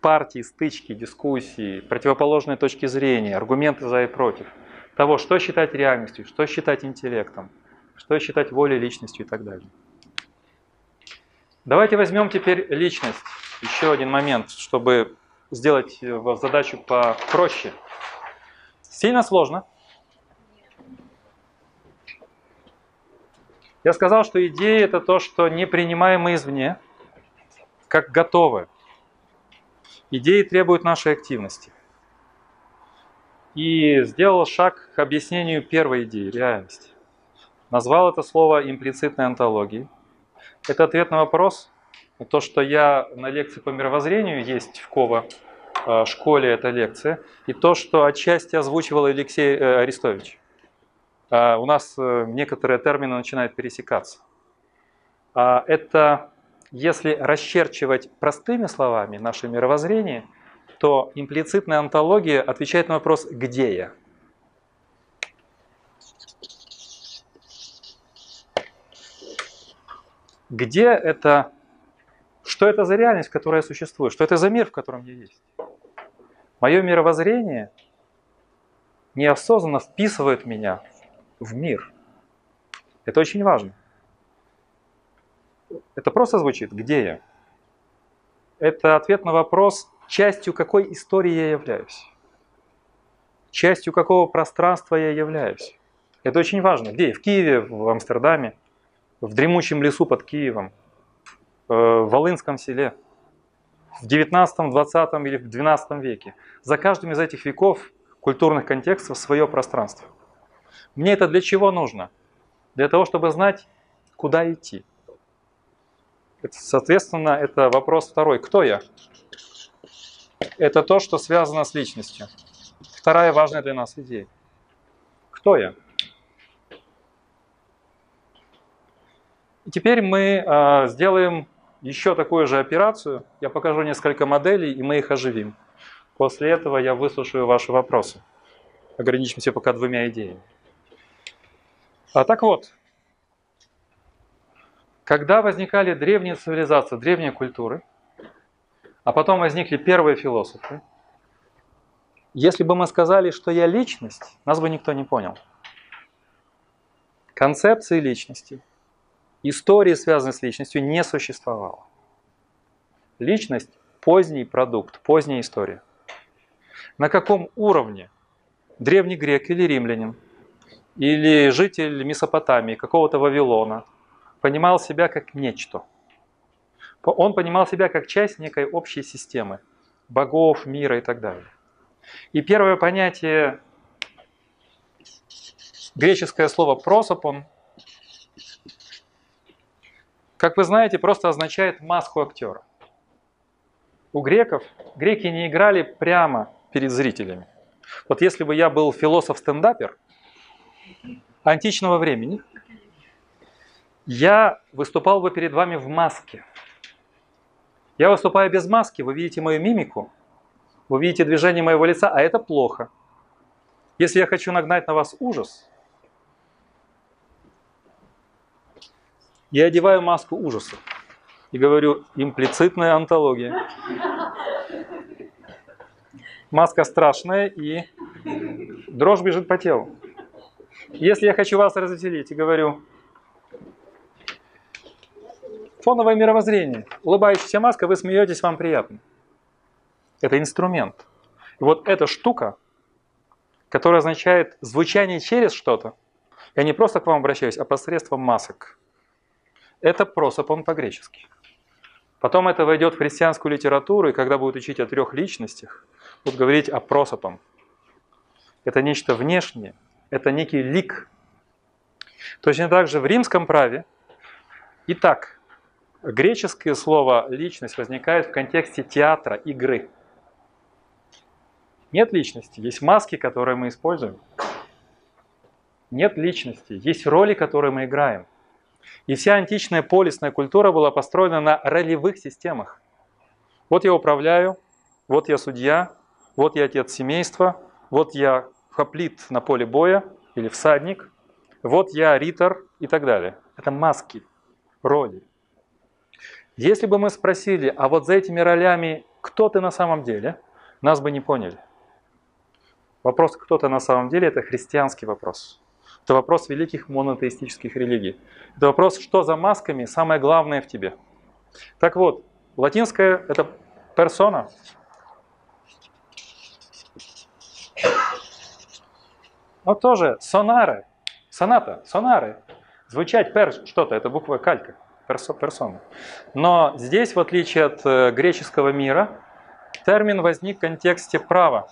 партии, стычки, дискуссии, противоположные точки зрения, аргументы за и против. Того, что считать реальностью, что считать интеллектом, что считать волей, личностью и так далее. Давайте возьмем теперь личность. Еще один момент, чтобы сделать задачу попроще. Сильно сложно. Я сказал, что идея это то, что не принимаемо извне, как готовое. Идеи требуют нашей активности. И сделал шаг к объяснению первой идеи, реальности. Назвал это слово имплицитной антологией. Это ответ на вопрос, то, что я на лекции по мировоззрению, есть в КОВА э, школе эта лекция, и то, что отчасти озвучивал Алексей э, Арестович. А, у нас э, некоторые термины начинают пересекаться. А, это, если расчерчивать простыми словами наше мировоззрение, то имплицитная антология отвечает на вопрос «где я?». Где это, что это за реальность, в которой я существую, что это за мир, в котором я есть. Мое мировоззрение неосознанно вписывает меня в мир. Это очень важно. Это просто звучит «где я?». Это ответ на вопрос, частью какой истории я являюсь. Частью какого пространства я являюсь. Это очень важно. Где? В Киеве, в Амстердаме, в дремучем лесу под Киевом, э, в Волынском селе, в 19, 20 или в 12 веке. За каждым из этих веков культурных контекстов свое пространство. Мне это для чего нужно? Для того, чтобы знать, куда идти. Соответственно, это вопрос второй. Кто я? Это то, что связано с личностью. Вторая важная для нас идея. Кто я? И теперь мы э, сделаем еще такую же операцию. Я покажу несколько моделей, и мы их оживим. После этого я выслушаю ваши вопросы. Ограничимся пока двумя идеями. А так вот, когда возникали древние цивилизации, древние культуры, а потом возникли первые философы, если бы мы сказали, что я личность, нас бы никто не понял. Концепции личности, истории, связанные с личностью, не существовало. Личность – поздний продукт, поздняя история. На каком уровне древний грек или римлянин или житель Месопотамии, какого-то Вавилона, понимал себя как нечто. Он понимал себя как часть некой общей системы, богов, мира и так далее. И первое понятие, греческое слово «просопон», как вы знаете, просто означает маску актера. У греков, греки не играли прямо перед зрителями. Вот если бы я был философ-стендапер, античного времени, я выступал бы перед вами в маске. Я выступаю без маски, вы видите мою мимику, вы видите движение моего лица, а это плохо. Если я хочу нагнать на вас ужас, Я одеваю маску ужаса и говорю, имплицитная антология. Маска страшная и дрожь бежит по телу. Если я хочу вас развеселить и говорю, фоновое мировоззрение, улыбающаяся маска, вы смеетесь, вам приятно. Это инструмент. И вот эта штука, которая означает звучание через что-то, я не просто к вам обращаюсь, а посредством масок. Это просопон по-гречески. Потом это войдет в христианскую литературу, и когда будут учить о трех личностях, будут говорить о просопом. Это нечто внешнее, это некий лик. Точно так же в римском праве. Итак, греческое слово «личность» возникает в контексте театра, игры. Нет личности, есть маски, которые мы используем. Нет личности, есть роли, которые мы играем. И вся античная полисная культура была построена на ролевых системах. Вот я управляю, вот я судья, вот я отец семейства, вот я хоплит на поле боя или всадник, вот я ритор и так далее. Это маски, роли. Если бы мы спросили, а вот за этими ролями кто ты на самом деле, нас бы не поняли. Вопрос «кто ты на самом деле» – это христианский вопрос. Это вопрос великих монотеистических религий. Это вопрос, что за масками самое главное в тебе. Так вот, латинское – это персона. Но тоже сонары, соната, сонары. Звучать пер что-то, это буква калька, персо, персона. Но здесь, в отличие от э, греческого мира, термин возник в контексте права.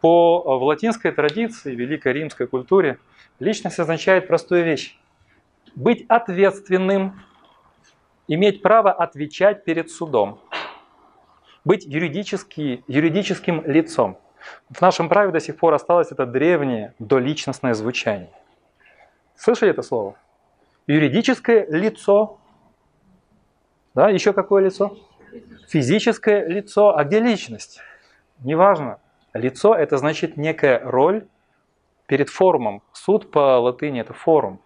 По, э, в латинской традиции, великой римской культуре, личность означает простую вещь. Быть ответственным, иметь право отвечать перед судом, быть юридически, юридическим лицом. В нашем праве до сих пор осталось это древнее доличностное звучание. Слышали это слово? Юридическое лицо. Да, еще какое лицо? Физическое лицо. А где личность? Неважно. Лицо – это значит некая роль перед форумом. Суд по латыни – это форум.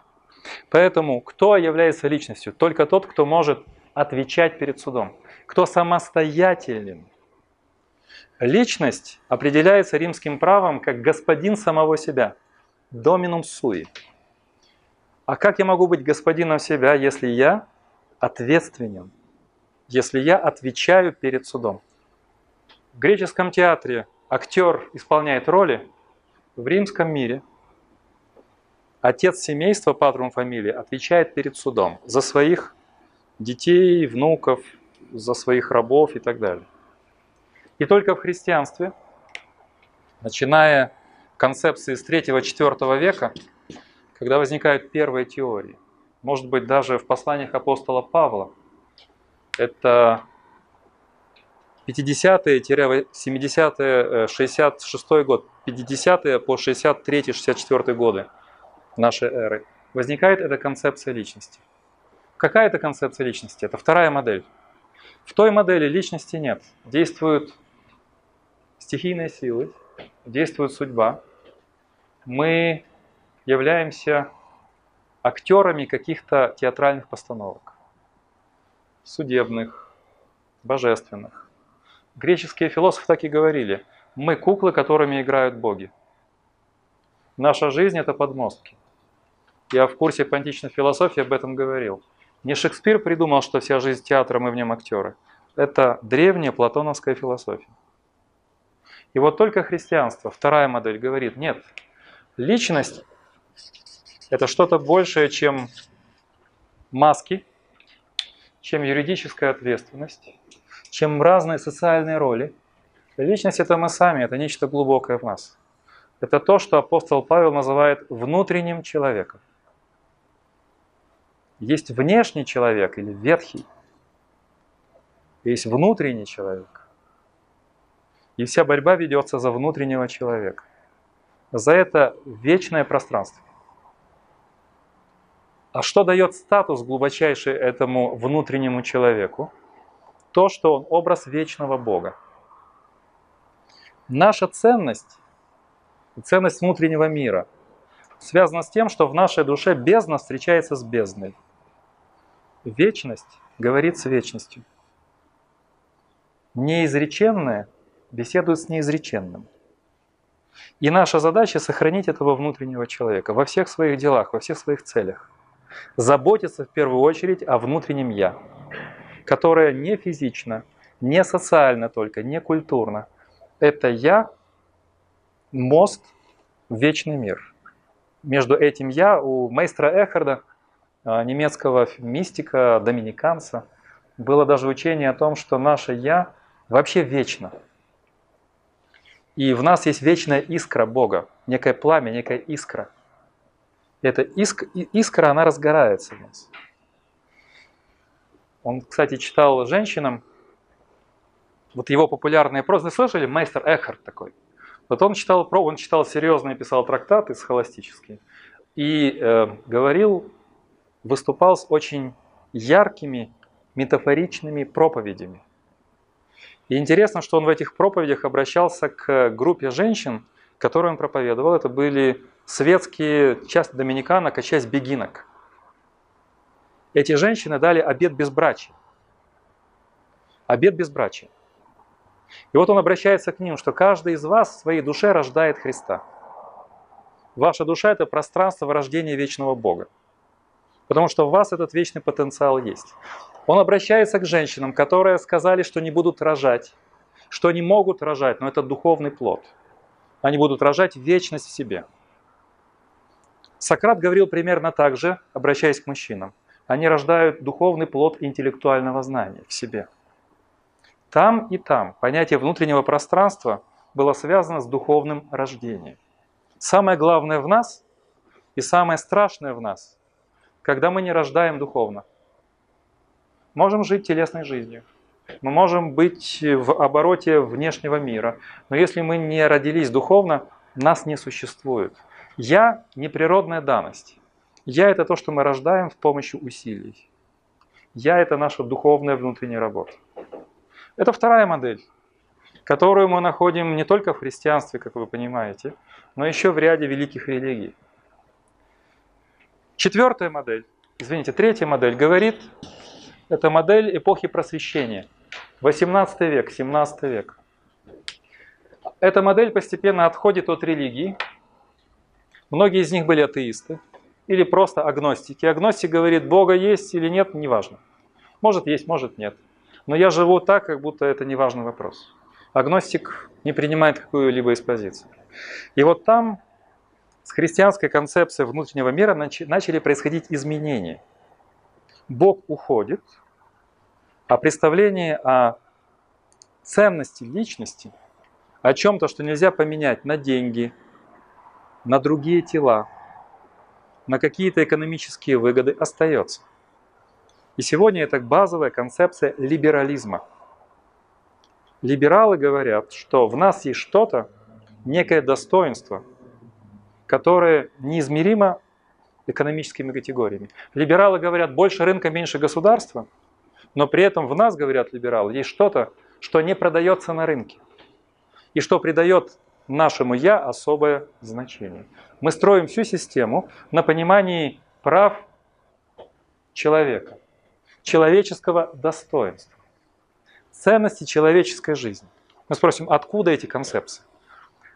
Поэтому кто является личностью? Только тот, кто может отвечать перед судом. Кто самостоятелен. Личность определяется римским правом как господин самого себя. Доминум суи. А как я могу быть господином себя, если я ответственен? Если я отвечаю перед судом? В греческом театре актер исполняет роли, в римском мире отец семейства, патрум фамилии, отвечает перед судом за своих детей, внуков, за своих рабов и так далее. И только в христианстве, начиная концепции с 3-4 века, когда возникают первые теории, может быть даже в посланиях апостола Павла, это 50-е-70-е, 66 э, год, 50-е по 63-64 годы нашей эры, возникает эта концепция личности. Какая это концепция личности? Это вторая модель. В той модели личности нет. Действуют стихийные силы, действует судьба. Мы являемся актерами каких-то театральных постановок. Судебных, божественных. Греческие философы так и говорили. Мы куклы, которыми играют боги. Наша жизнь – это подмостки. Я в курсе по античной философии об этом говорил. Не Шекспир придумал, что вся жизнь театра, мы в нем актеры. Это древняя платоновская философия. И вот только христианство, вторая модель, говорит, нет, личность – это что-то большее, чем маски, чем юридическая ответственность, чем разные социальные роли. Личность – это мы сами, это нечто глубокое в нас. Это то, что апостол Павел называет внутренним человеком. Есть внешний человек или ветхий, есть внутренний человек. И вся борьба ведется за внутреннего человека. За это вечное пространство. А что дает статус глубочайший этому внутреннему человеку? то, что он образ вечного Бога. Наша ценность, ценность внутреннего мира, связано с тем, что в нашей душе бездна встречается с бездной. Вечность говорит с вечностью. Неизреченное беседует с неизреченным. И наша задача сохранить этого внутреннего человека во всех своих делах, во всех своих целях. Заботиться в первую очередь о внутреннем «я», которое не физично, не социально только, не культурно. Это «я» – мост в вечный мир. Между этим «я» у мейстра Эхарда, а, немецкого мистика, доминиканца, было даже учение о том, что наше «я» вообще вечно – и в нас есть вечная искра Бога, некое пламя, некая искра. И эта иск, искра, она разгорается в нас. Он, кстати, читал женщинам, вот его популярные прозы, слышали, мастер Эхард такой. Вот он читал, он читал серьезные, писал трактаты схоластические. И э, говорил, выступал с очень яркими метафоричными проповедями. И интересно, что он в этих проповедях обращался к группе женщин, которую он проповедовал. Это были светские, часть доминиканок, а часть бегинок. Эти женщины дали обед безбрачия. Обед безбрачия. И вот он обращается к ним, что каждый из вас в своей душе рождает Христа. Ваша душа – это пространство рождения вечного Бога. Потому что в вас этот вечный потенциал есть. Он обращается к женщинам, которые сказали, что не будут рожать, что они могут рожать, но это духовный плод. Они будут рожать вечность в себе. Сократ говорил примерно так же, обращаясь к мужчинам. Они рождают духовный плод интеллектуального знания в себе. Там и там понятие внутреннего пространства было связано с духовным рождением. Самое главное в нас и самое страшное в нас когда мы не рождаем духовно. Можем жить телесной жизнью. Мы можем быть в обороте внешнего мира. Но если мы не родились духовно, нас не существует. Я – не природная данность. Я – это то, что мы рождаем с помощью усилий. Я – это наша духовная внутренняя работа. Это вторая модель, которую мы находим не только в христианстве, как вы понимаете, но еще в ряде великих религий. Четвертая модель, извините, третья модель говорит, это модель эпохи просвещения. 18 век, 17 век. Эта модель постепенно отходит от религии. Многие из них были атеисты или просто агностики. Агностик говорит, Бога есть или нет, неважно. Может есть, может нет. Но я живу так, как будто это не важный вопрос. Агностик не принимает какую-либо из позиций. И вот там с христианской концепцией внутреннего мира начали происходить изменения. Бог уходит, а представление о ценности личности, о чем-то, что нельзя поменять на деньги, на другие тела, на какие-то экономические выгоды, остается. И сегодня это базовая концепция либерализма. Либералы говорят, что в нас есть что-то, некое достоинство – которое неизмеримо экономическими категориями. Либералы говорят, больше рынка, меньше государства, но при этом в нас, говорят либералы, есть что-то, что не продается на рынке и что придает нашему «я» особое значение. Мы строим всю систему на понимании прав человека, человеческого достоинства, ценности человеческой жизни. Мы спросим, откуда эти концепции?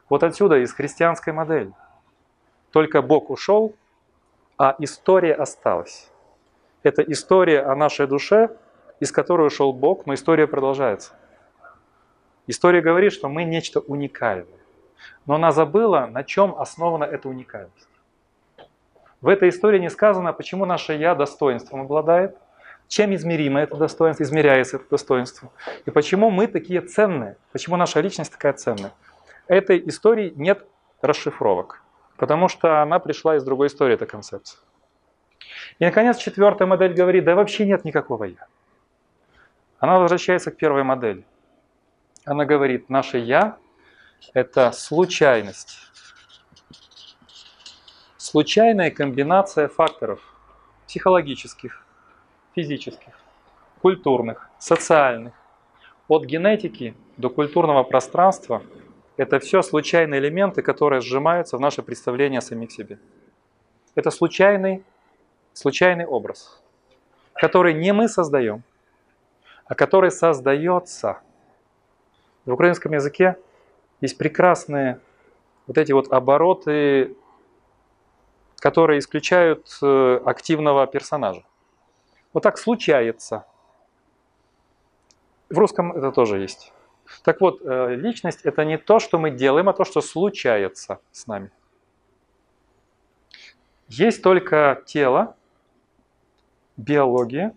Вот отсюда, из христианской модели – только Бог ушел, а история осталась. Это история о нашей душе, из которой ушел Бог, но история продолжается. История говорит, что мы нечто уникальное. Но она забыла, на чем основана эта уникальность. В этой истории не сказано, почему наше «я» достоинством обладает, чем измеримо это достоинство, измеряется это достоинство, и почему мы такие ценные, почему наша личность такая ценная. Этой истории нет расшифровок. Потому что она пришла из другой истории, эта концепция. И, наконец, четвертая модель говорит, да вообще нет никакого «я». Она возвращается к первой модели. Она говорит, наше «я» – это случайность. Случайная комбинация факторов психологических, физических, культурных, социальных. От генетики до культурного пространства – это все случайные элементы, которые сжимаются в наше представление о самих себе. Это случайный, случайный образ, который не мы создаем, а который создается. В украинском языке есть прекрасные вот эти вот обороты, которые исключают э, активного персонажа. Вот так случается. В русском это тоже есть. Так вот, э, личность это не то, что мы делаем, а то, что случается с нами. Есть только тело, биология,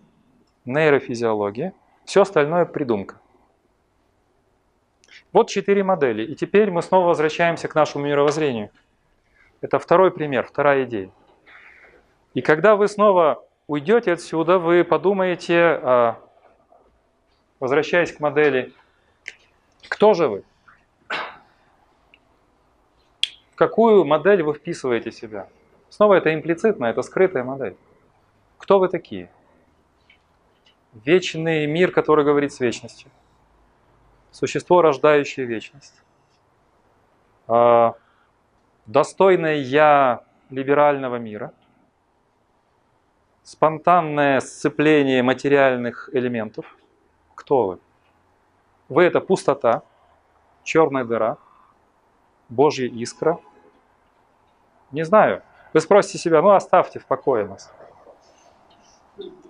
нейрофизиология, все остальное придумка. Вот четыре модели. И теперь мы снова возвращаемся к нашему мировоззрению. Это второй пример, вторая идея. И когда вы снова уйдете отсюда, вы подумаете, а, возвращаясь к модели, кто же вы? В какую модель вы вписываете себя? Снова это имплицитно, это скрытая модель. Кто вы такие? Вечный мир, который говорит с вечностью. Существо, рождающее вечность. А, достойное я либерального мира – спонтанное сцепление материальных элементов. Кто вы? Вы это пустота, черная дыра, Божья искра. Не знаю. Вы спросите себя, ну оставьте в покое нас.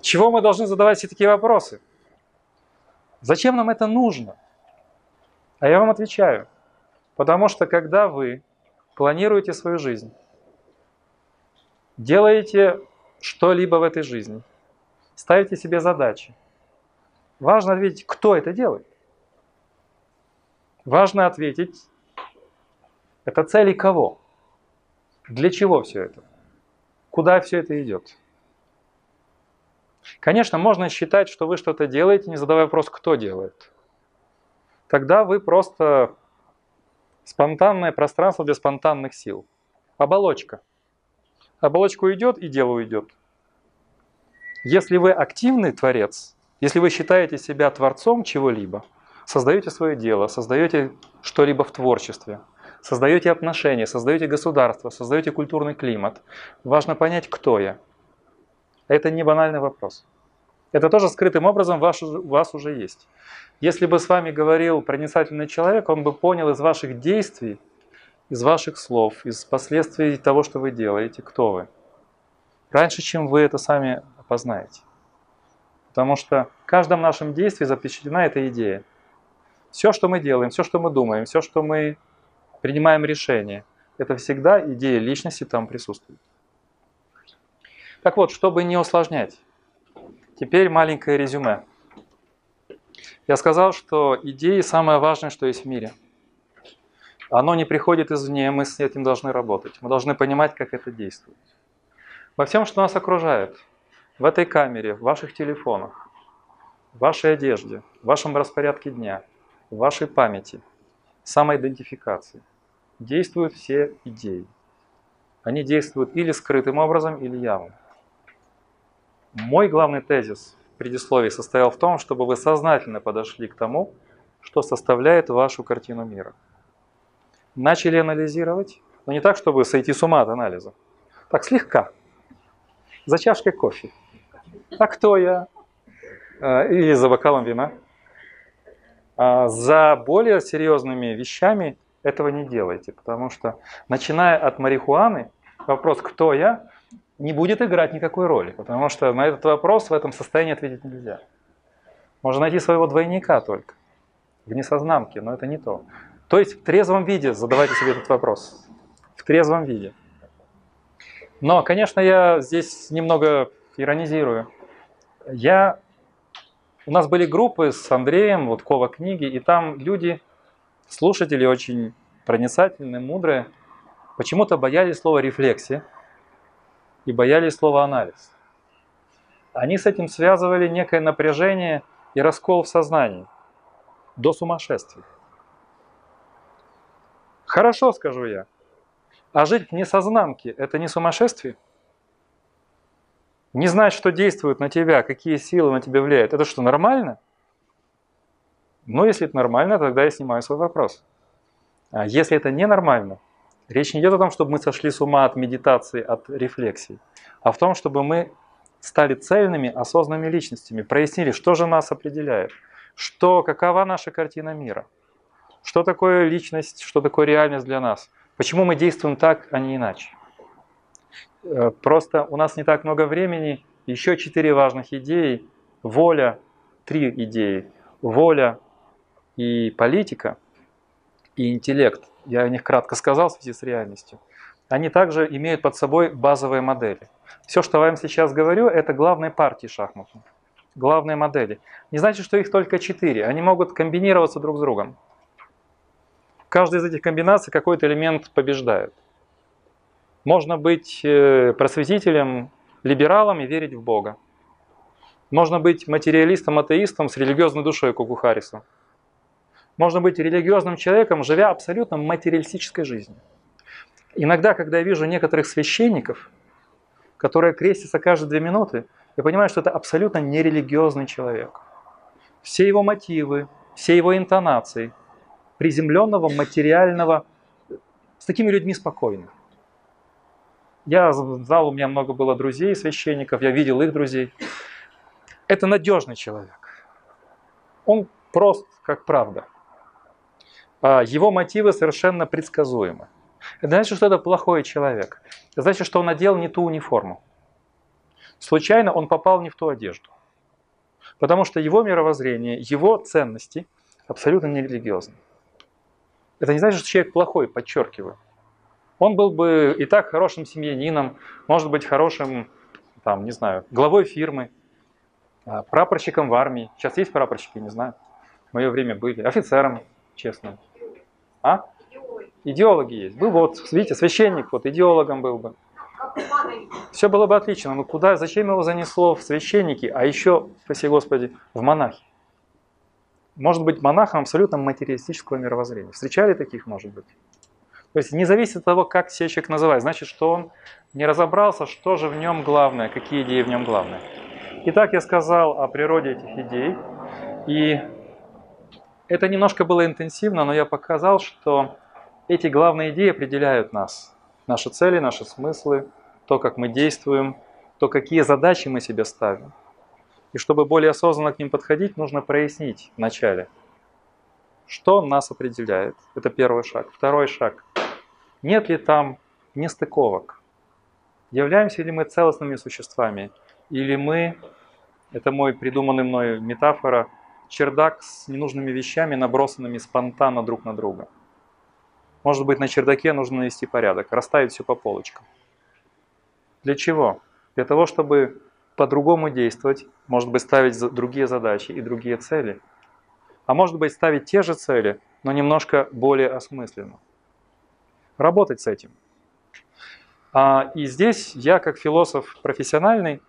Чего мы должны задавать все такие вопросы? Зачем нам это нужно? А я вам отвечаю. Потому что когда вы планируете свою жизнь, делаете что-либо в этой жизни, ставите себе задачи. Важно ответить, кто это делает. Важно ответить, это цели кого? Для чего все это? Куда все это идет? Конечно, можно считать, что вы что-то делаете, не задавая вопрос, кто делает. Тогда вы просто спонтанное пространство для спонтанных сил. Оболочка – оболочка уйдет и дело уйдет. Если вы активный творец, если вы считаете себя творцом чего-либо, создаете свое дело, создаете что-либо в творчестве, создаете отношения, создаете государство, создаете культурный климат, важно понять, кто я. Это не банальный вопрос. Это тоже скрытым образом ваш, у вас уже есть. Если бы с вами говорил проницательный человек, он бы понял из ваших действий, из ваших слов, из последствий того, что вы делаете, кто вы. Раньше, чем вы это сами опознаете. Потому что в каждом нашем действии запечатлена эта идея. Все, что мы делаем, все, что мы думаем, все, что мы принимаем решение, это всегда идея личности там присутствует. Так вот, чтобы не усложнять, теперь маленькое резюме. Я сказал, что идеи самое важное, что есть в мире – оно не приходит извне, мы с этим должны работать. Мы должны понимать, как это действует. Во всем, что нас окружает, в этой камере, в ваших телефонах, в вашей одежде, в вашем распорядке дня, вашей памяти, самоидентификации, действуют все идеи. Они действуют или скрытым образом, или явным. Мой главный тезис в предисловии состоял в том, чтобы вы сознательно подошли к тому, что составляет вашу картину мира – начали анализировать, но не так, чтобы сойти с ума от анализа. Так, слегка. За чашкой кофе. А кто я? А, или за бокалом вина. А за более серьезными вещами этого не делайте, потому что, начиная от марихуаны, вопрос «кто я?» не будет играть никакой роли, потому что на этот вопрос в этом состоянии ответить нельзя. Можно найти своего двойника только в несознанке, но это не то. То есть в трезвом виде задавайте себе этот вопрос. В трезвом виде. Но, конечно, я здесь немного иронизирую. Я... У нас были группы с Андреем, вот Кова книги, и там люди, слушатели очень проницательные, мудрые, почему-то боялись слова рефлексия и боялись слова анализ. Они с этим связывали некое напряжение и раскол в сознании до сумасшествия. Хорошо, скажу я. А жить в несознанке – это не сумасшествие? Не знать, что действует на тебя, какие силы на тебя влияют, это что, нормально? Ну, если это нормально, тогда я снимаю свой вопрос. А если это ненормально, Речь не идет о том, чтобы мы сошли с ума от медитации, от рефлексий, а в том, чтобы мы стали цельными, осознанными личностями, прояснили, что же нас определяет, что, какова наша картина мира, что такое личность, что такое реальность для нас, почему мы действуем так, а не иначе. Э, просто у нас не так много времени, еще четыре важных идеи, воля, три идеи, воля и политика, и интеллект, я о них кратко сказал в связи с реальностью, они также имеют под собой базовые модели. Все, что я вам сейчас говорю, это главные партии шахматные, главные модели. Не значит, что их только четыре, они могут комбинироваться друг с другом. В из этих комбинаций какой-то элемент побеждает. Можно быть э, просветителем, либералом и верить в Бога. Можно быть материалистом, атеистом с религиозной душой, как у. Можно быть религиозным человеком, живя абсолютно материалистической жизнью. Иногда, когда я вижу некоторых священников, которые крестятся каждые две минуты, я понимаю, что это абсолютно нерелигиозный человек. Все его мотивы, все его интонации приземленного, материального, с такими людьми спокойно. Я знал, у меня много было друзей, священников, я видел их друзей. Это надежный человек. Он прост, как правда. А его мотивы совершенно предсказуемы. Это значит, что это плохой человек. Это значит, что он надел не ту униформу. Случайно он попал не в ту одежду. Потому что его мировоззрение, его ценности абсолютно не религиозны. Это не значит, что человек плохой, подчеркиваю. Он был бы и так хорошим семьянином, может быть хорошим, там, не знаю, главой фирмы, а, прапорщиком в армии. Сейчас есть прапорщики, не знаю. В мое время были. Офицером, честно. А? Идеологи есть. Был бы, вот, видите, священник, вот идеологом был бы. Все было бы отлично. Но куда, зачем его занесло в священники, а еще, спаси Господи, в монахи? Может быть монахом абсолютно материалистического мировоззрения. Встречали таких, может быть? То есть не зависит от того, как себя человек называет. Значит, что он не разобрался, что же в нем главное, какие идеи в нем главные. Итак, я сказал о природе этих идей. И это немножко было интенсивно, но я показал, что эти главные идеи определяют нас. Наши цели, наши смыслы, то, как мы действуем, то, какие задачи мы себе ставим. И чтобы более осознанно к ним подходить, нужно прояснить вначале, что нас определяет. Это первый шаг. Второй шаг. Нет ли там нестыковок? Являемся ли мы целостными существами? Или мы, это мой придуманный мной метафора, чердак с ненужными вещами, набросанными спонтанно друг на друга? Может быть, на чердаке нужно навести порядок, расставить все по полочкам. Для чего? Для того, чтобы по-другому действовать, может быть, ставить другие задачи и другие цели. А может быть, ставить те же цели, но немножко более осмысленно работать с этим. А, и здесь я, как философ профессиональный,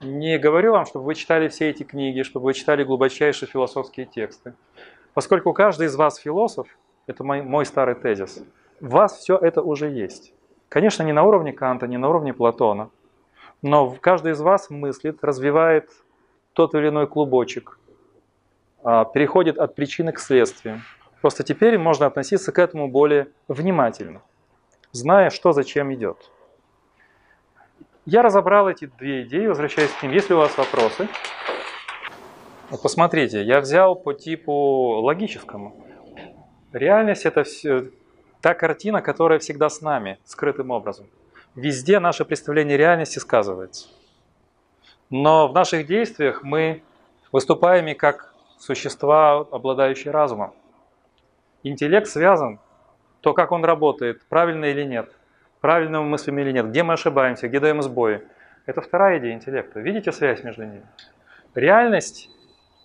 не говорю вам, чтобы вы читали все эти книги, чтобы вы читали глубочайшие философские тексты. Поскольку каждый из вас философ, это мой, мой старый тезис, в вас все это уже есть. Конечно, не на уровне Канта, не на уровне Платона, но каждый из вас мыслит, развивает тот или иной клубочек, а, переходит от причины к следствию. Просто теперь можно относиться к этому более внимательно зная, что зачем идет. Я разобрал эти две идеи, возвращаясь к ним. Если у вас вопросы, посмотрите, я взял по типу логическому. Реальность это все, та картина, которая всегда с нами, скрытым образом. Везде наше представление реальности сказывается. Но в наших действиях мы выступаем и как существа, обладающие разумом. Интеллект связан то, как он работает, правильно или нет, правильно мы мыслим или нет, где мы ошибаемся, где даем сбои. Это вторая идея интеллекта. Видите связь между ними? Реальность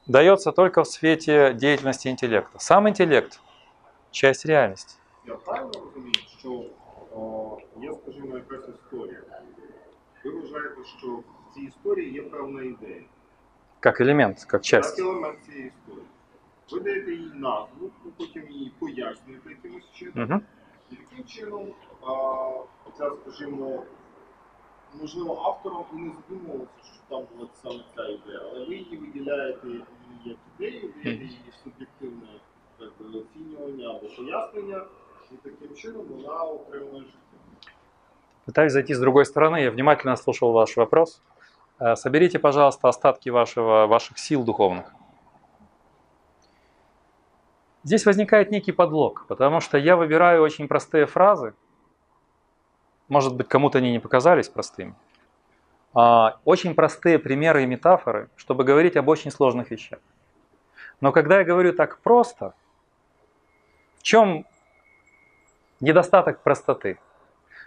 дается только в свете деятельности интеллекта. Сам интеллект – часть реальности. Я правильно розумію, що о, є, скажімо, якась історія. Ви вважаєте, що в цій історії є певна ідея. Как элемент, как часть. Як елемент цієї історії. Ви даєте їй назву, потім її пояснюєте якимось чином. Угу. І таким чином, а, ця, скажімо, можливо, автором і не задумувався, що там була саме ця ідея, але ви її виділяєте її як ідею, даєте її суб'єктивне так би, оцінювання або пояснення, І таким чином вона отримує життя. Пытаюсь зайти с другой стороны. Я внимательно слушал ваш вопрос. Э, Соберите, пожалуйста, остатки вашего, ваших сил духовных. Здесь возникает некий подлог, потому что я выбираю очень простые фразы. Может быть, кому-то они не показались простыми. А, Очень простые примеры и метафоры, чтобы говорить об очень сложных вещах. Но когда я говорю так просто, в чем недостаток простоты?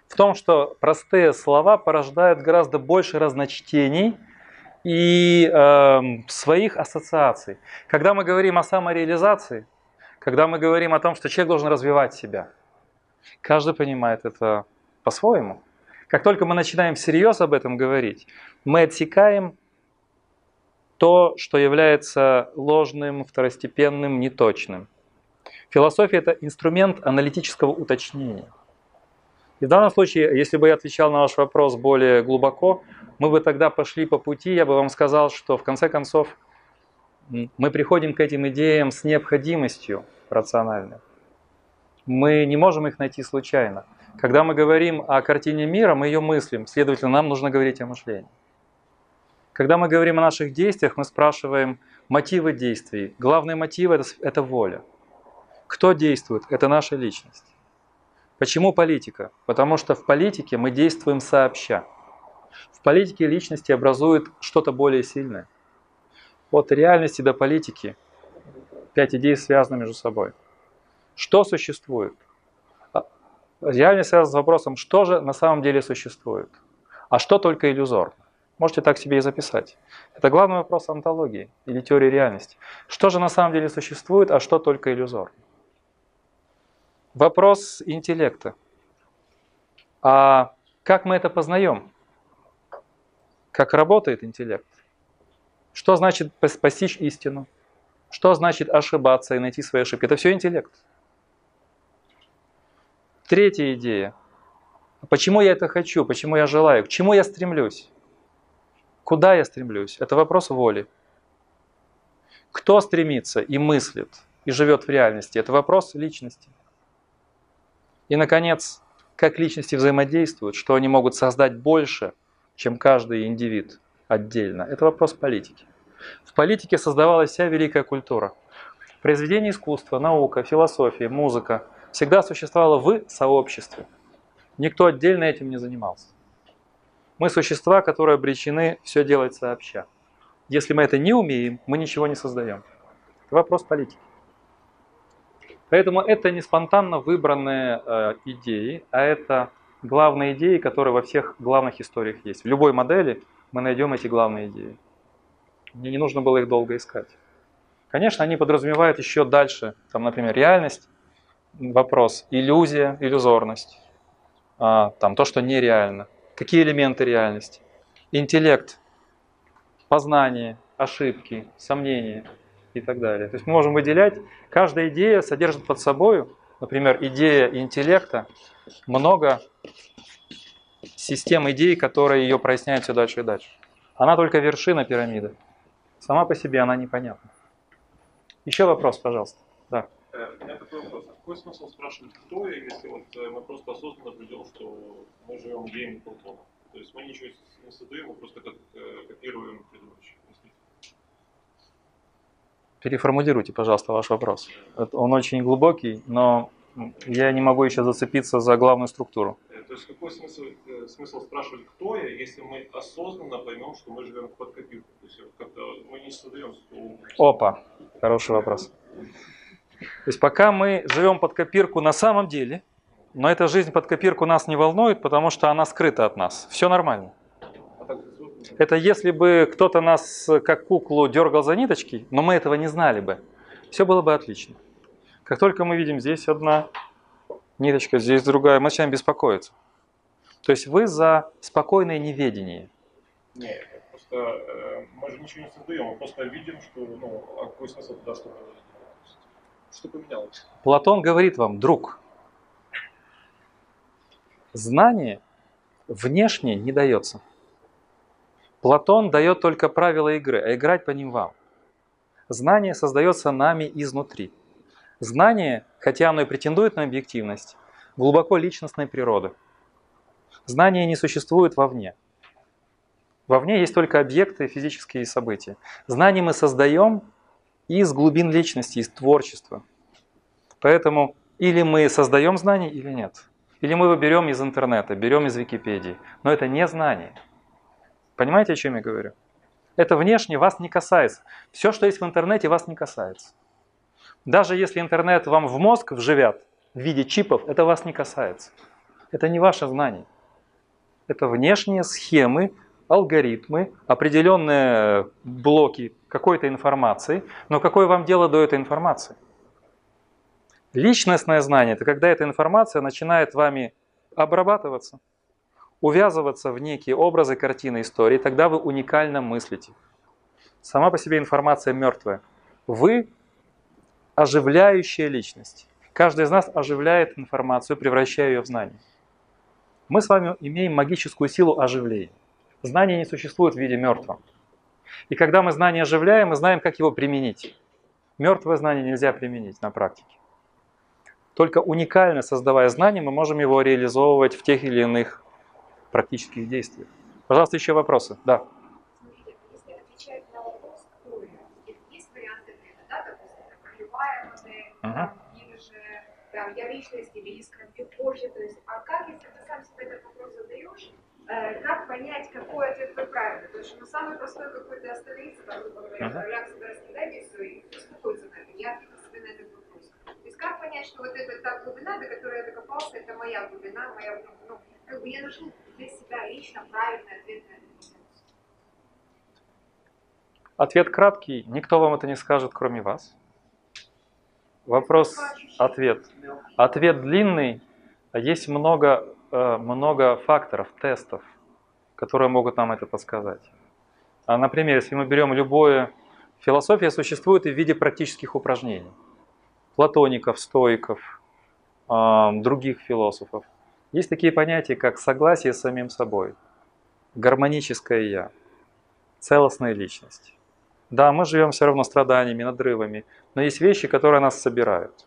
в том, что простые слова порождают гораздо больше разночтений и эм, своих ассоциаций. Когда мы говорим о самореализации, когда мы говорим о том, что человек должен развивать себя, каждый понимает это по-своему. Как только мы начинаем всерьез об этом говорить, мы отсекаем то, что является ложным, второстепенным, неточным. Философия – это инструмент аналитического уточнения. И в данном случае, если бы я отвечал на ваш вопрос более глубоко, мы бы тогда пошли по пути, я бы вам сказал, что в конце концов мы приходим к этим идеям с необходимостью рациональной. Мы не можем их найти случайно. Когда мы говорим о картине мира, мы ее мыслим, следовательно, нам нужно говорить о мышлении. Когда мы говорим о наших действиях, мы спрашиваем мотивы действий. Главный мотив это, – это воля. Кто действует? Это наша личность. Почему политика? Потому что в политике мы действуем сообща. В политике личности образуют что-то более сильное. От реальности до политики пять идей связаны между собой. Что существует? А, Реальность связана с вопросом, что же на самом деле существует, а что только иллюзорно. Можете так себе и записать. Это главный вопрос онтологии или теории реальности. Что же на самом деле существует, а что только иллюзорно. Вопрос интеллекта. А как мы это познаем? Как работает интеллект? Что значит пос- постичь истину? Что значит ошибаться и найти свои ошибки? Это все интеллект. Третья идея. Почему я это хочу? Почему я желаю? К чему я стремлюсь? Куда я стремлюсь? Это вопрос воли. Кто стремится и мыслит, и живет в реальности? Это вопрос личности. И, наконец, как личности взаимодействуют, что они могут создать больше, чем каждый индивид отдельно. Это вопрос политики. В политике создавалась вся великая культура. Произведение искусства, наука, философия, музыка всегда существовало в сообществе. Никто отдельно этим не занимался. Мы существа, которые обречены все делать сообща. Если мы это не умеем, мы ничего не создаем. Это вопрос политики. Поэтому это не спонтанно выбранные э, идеи, а это главные идеи, которые во всех главных историях есть. В любой модели мы найдем эти главные идеи. Мне не нужно было их долго искать. Конечно, они подразумевают еще дальше, там, например, реальность, вопрос, иллюзия, иллюзорность, а, там то, что нереально. Какие элементы реальности? Интеллект, познание, ошибки, сомнения и так далее. То есть мы можем выделять, каждая идея содержит под собой, например, идея интеллекта, много систем идей, которые ее проясняют все дальше и дальше. Она только вершина пирамиды. Сама по себе она непонятна. Еще вопрос, пожалуйста. Да. Э, У меня такой вопрос. А какой смысл спрашивать, кто я, если вот э, мы просто осознанно придем, что мы живем идеями Платона? То есть мы ничего не создаем, мы просто как, э, копируем предыдущих мыслителей. Переформулируйте, пожалуйста, ваш вопрос. Он очень глубокий, но я не могу еще зацепиться за главную структуру. То есть какой смысл, э, смысл спрашивать, кто я, если мы осознанно поймем, что мы живем под копирку? То есть как-то мы не создаем Опа, хороший вопрос. То есть пока мы живем под копирку на самом деле, но эта жизнь под копирку нас не волнует, потому что она скрыта от нас. Все нормально. А. Это если бы кто-то нас как куклу дергал за ниточки, но мы этого не знали бы, все было бы отлично. Как только мы видим здесь одна ниточка, здесь другая, мы начинаем беспокоиться. То есть вы за спокойное неведение. Нет, просто э, мы же ничего не создаем, мы просто видим, что, ну, а какой смысл туда что-то делать? То есть, Что поменялось? Платон говорит вам, друг, знание внешне не дается. Платон дает только правила игры, а играть по ним вам. Знание создается нами изнутри. Знание, хотя оно и претендует на объективность, глубоко личностной природы. Знание не существует вовне. Вовне есть только объекты, физические события. Знание мы создаем из глубин личности, из творчества. Поэтому или мы создаем знание, или нет. Или мы его берем из интернета, берем из Википедии. Но это не знание. Понимаете, о чем я говорю? Это внешне вас не касается. Все, что есть в интернете, вас не касается. Даже если интернет вам в мозг вживят в виде чипов, это вас не касается. Это не ваше знание. Это внешние схемы, алгоритмы, определенные блоки какой-то информации. Но какое вам дело до этой информации? Личностное знание – это когда эта информация начинает вами обрабатываться, увязываться в некие образы, картины, истории, тогда вы уникально мыслите. Сама по себе информация мертвая. Вы оживляющая личность. Каждый из нас оживляет информацию, превращая ее в знание. Мы с вами имеем магическую силу оживления. Знание не существует в виде мертвого. И когда мы знание оживляем, мы знаем, как его применить. Мертвое знание нельзя применить на практике. Только уникально создавая знание, мы можем его реализовывать в тех или иных практических действиях. Пожалуйста, еще вопросы? Да. Смотрите, если отвечать на вопрос, кто я, есть варианты ответа, да, допустим, там, ролевая модель, Ага. там, или же там, я личность, или искра, мне позже, то есть, а как, если ты сам себе этот вопрос задаешь, э, как понять, какой ответ твой правильный? Потому что ну, самый простой какой-то остановиться, там, грубо говоря, себя раскидать и все, и успокоиться на это. Я ответил себе на этот вопрос. То есть как понять, что вот эта та глубина, до которой я докопался, это моя глубина, моя, ну, как бы я нашел для себя лично правильный ответ на этот вопрос. Ответ краткий. Никто вам это не скажет, кроме вас. Вопрос, ответ. Ответ длинный. Есть много, э, много факторов, тестов, которые могут нам это подсказать. А, например, если мы берем любое... Философия существует и в виде практических упражнений. Платоников, стоиков, а, других философов. Есть такие понятия, как согласие с самим собой, гармоническое «я», целостная личность. Да, мы живем все равно страданиями, надрывами, но есть вещи, которые нас собирают.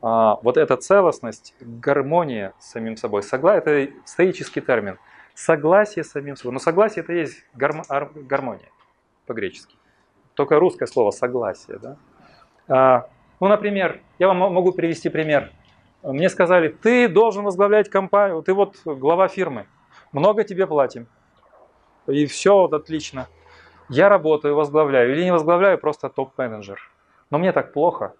А, вот эта целостность, гармония с самим собой, согла... это стоический термин. Согласие с самим собой. Но согласие это есть ар- гармония по-гречески. Только русское слово согласие. Да? А, ну, например, я вам мо- могу привести пример. Мне сказали, ты должен возглавлять компанию, ты вот глава фирмы, много тебе платим. И все вот отлично. Я работаю, возглавляю или не возглавляю, просто топ-менеджер. Но мне так плохо.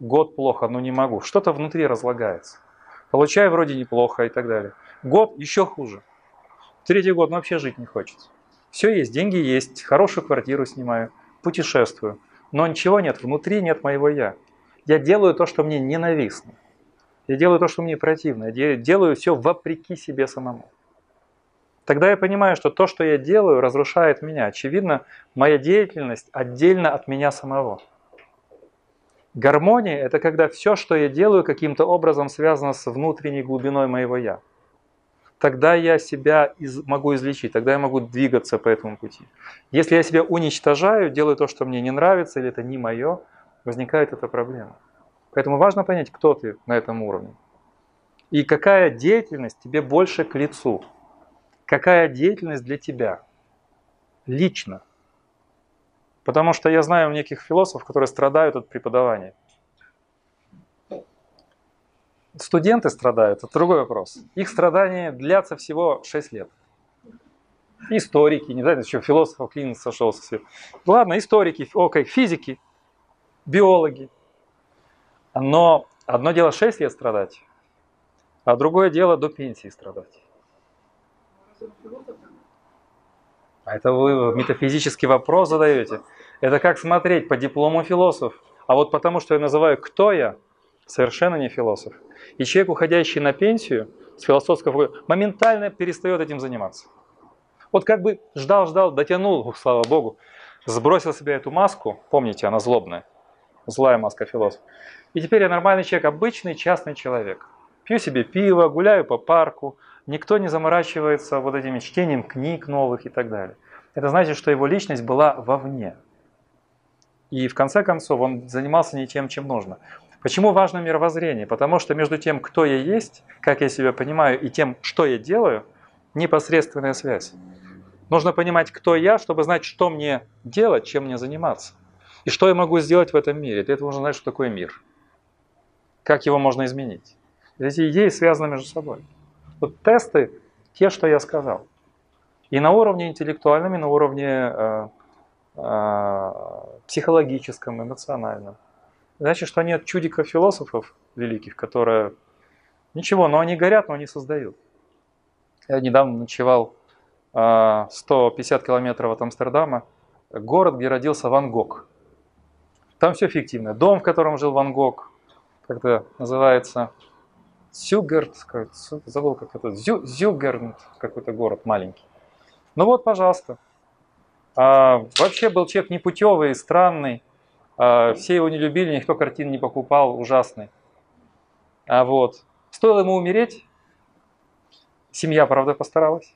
Год плохо, но не могу. Что-то внутри разлагается. Получаю вроде неплохо и так далее. Год еще хуже. Третий год ну, вообще жить не хочется. Все есть, деньги есть, хорошую квартиру снимаю, путешествую. Но ничего нет, внутри нет моего я. Я делаю то, что мне ненавистно. Я делаю то, что мне противно. Я де- делаю все вопреки себе самому. Тогда я понимаю, что то, что я делаю, разрушает меня. Очевидно, моя деятельность отдельно от меня самого. Гармония – это когда все, что я делаю, каким-то образом связано с внутренней глубиной моего «я». Тогда я себя из- могу излечить, тогда я могу двигаться по этому пути. Если я себя уничтожаю, делаю то, что мне не нравится, или это не мое, возникает эта проблема. Поэтому важно понять, кто ты на этом уровне. И какая деятельность тебе больше к лицу. Какая деятельность для тебя лично. Потому что я знаю неких философов, которые страдают от преподавания. Студенты страдают, это другой вопрос. Их страдания длятся всего 6 лет. Историки, не знаю, еще философов клин сошелся. с- Ладно, историки, окей, физики, биологи. Но одно дело 6 лет страдать, а другое дело до пенсии страдать. А это вы метафизический вопрос задаете. Это как смотреть по диплому философ. А вот потому, что я называю «кто я», совершенно не философ. И человек, уходящий на пенсию с философского моментально перестает этим заниматься. Вот как бы ждал-ждал, дотянул, слава богу, сбросил с себя эту маску, помните, она злобная, злая маска философа. И теперь я нормальный человек, обычный частный человек. Пью себе пиво, гуляю по парку, никто не заморачивается вот этим чтением книг новых и так далее. Это значит, что его личность была вовне. И в конце концов он занимался не тем, чем нужно. Почему важно мировоззрение? Потому что между тем, кто я есть, как я себя понимаю, и тем, что я делаю, непосредственная связь. Нужно понимать, кто я, чтобы знать, что мне делать, чем мне заниматься. И что я могу сделать в этом мире. Для этого нужно знать, что такое мир. Как его можно изменить. Эти идеи связаны между собой. Вот тесты, те, что я сказал. И на уровне интеллектуальном, и на уровне э, э, психологическом, эмоциональном. Значит, что нет чудиков-философов великих, которые ничего, но они горят, но они создают. Я недавно ночевал 150 э, километров от Амстердама, город, где родился Ван Гог. Там все фиктивно. Дом, в котором жил Ван Гог, как-то называется Зюгерт, забыл как это, Зю, Зюгерт, какой-то город маленький. Ну вот, пожалуйста. А, вообще был человек непутевый, странный, а, все его не любили, никто картин не покупал, ужасный. А вот, стоило ему умереть, семья, правда, постаралась.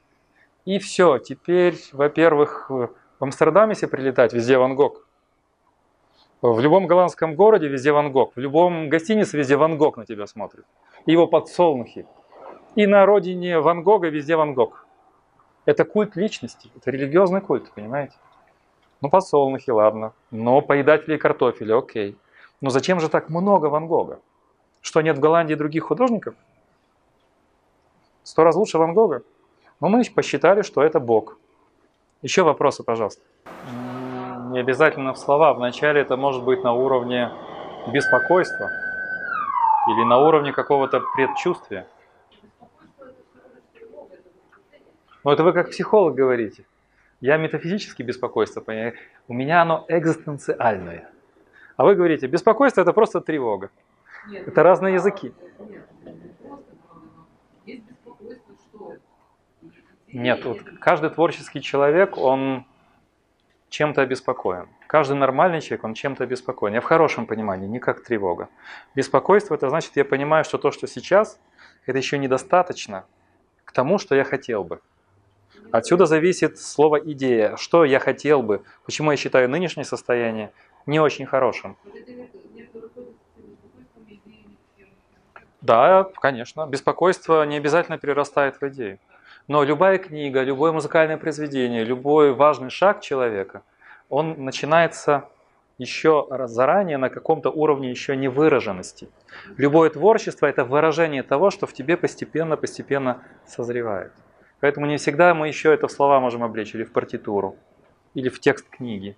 И все, теперь, во-первых, в Амстердаме себе прилетать, везде Ван Гог. В любом голландском городе везде Ван Гог, в любом гостинице везде Ван Гог на тебя смотрит. Его подсолнухи. И на родине Ван Гога везде Ван Гог. Это культ личности, это религиозный культ, понимаете? Ну, подсолнухи, ладно. Но поедатели картофеля, окей. Но зачем же так много Ван Гога? Что, нет в Голландии других художников? Сто раз лучше Ван Гога? Но мы посчитали, что это Бог. Еще вопросы, пожалуйста. Не обязательно в слова. Вначале это может быть на уровне беспокойства или на уровне какого-то предчувствия. Но это вы как психолог говорите. Я метафизически беспокойство, у меня оно экзистенциальное. А вы говорите, беспокойство это просто тревога. Нет, это разные языки. Нет, вот каждый творческий человек, он чем-то обеспокоен. Каждый нормальный человек, он чем-то обеспокоен. Я в хорошем понимании, не как тревога. Беспокойство, это значит, я понимаю, что то, что сейчас, это еще недостаточно к тому, что я хотел бы. Отсюда зависит слово «идея». Что я хотел бы, почему я считаю нынешнее состояние не очень хорошим. Да, конечно. Беспокойство не обязательно перерастает в идею. Но любая книга, любое музыкальное произведение, любой важный шаг человека, он начинается еще заранее на каком-то уровне еще невыраженности. Любое творчество – это выражение того, что в тебе постепенно-постепенно созревает. Поэтому не всегда мы еще это в слова можем облечь, или в партитуру, или в текст книги.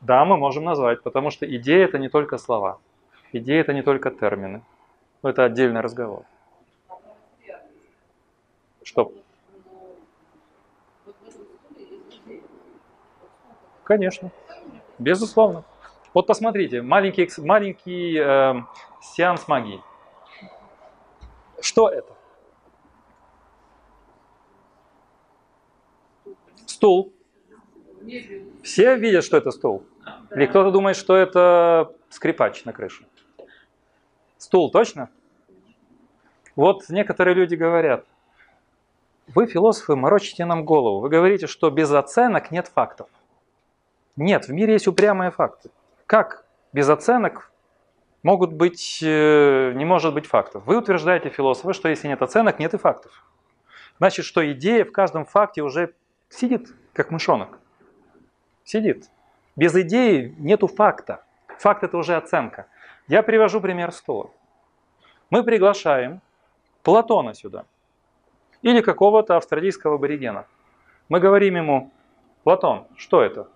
Да, мы можем назвать, потому что идея это не только слова. Идея это не только термины. Это отдельный разговор. Что? Конечно. Безусловно. Вот посмотрите, маленький, маленький э, сеанс магии. Что это? Стул. Все видят, что это стул? Или кто-то думает, что это скрипач на крыше? Стул, точно? Вот некоторые люди говорят, вы, философы, морочите нам голову. Вы говорите, что без оценок нет фактов. Нет, в мире есть упрямые факты. Как без оценок могут быть, э, не может быть фактов. Вы утверждаете, философы, что если нет оценок, нет и фактов. Значит, что идея в каждом факте уже сидит, как мышонок. Сидит. Без идеи нету факта. Факт это уже оценка. Я привожу пример стула. Мы приглашаем Платона сюда. Или какого-то австралийского аборигена. Мы говорим ему, Платон, что это?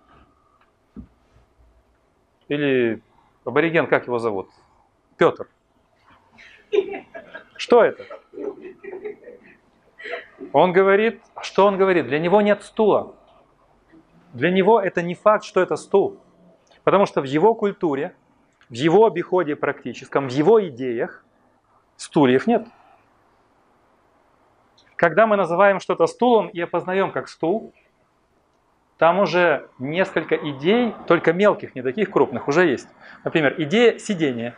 Или Абориген, как его зовут? Петр. Что это? Он говорит, что он говорит? Для него нет стула. Для него это не факт, что это стул. Потому что в его культуре, в его обиходе практическом, в его идеях стульев нет. Когда мы называем что-то стулом и опознаем как стул, там уже несколько идей, только мелких, не таких крупных, уже есть. Например, идея сидения.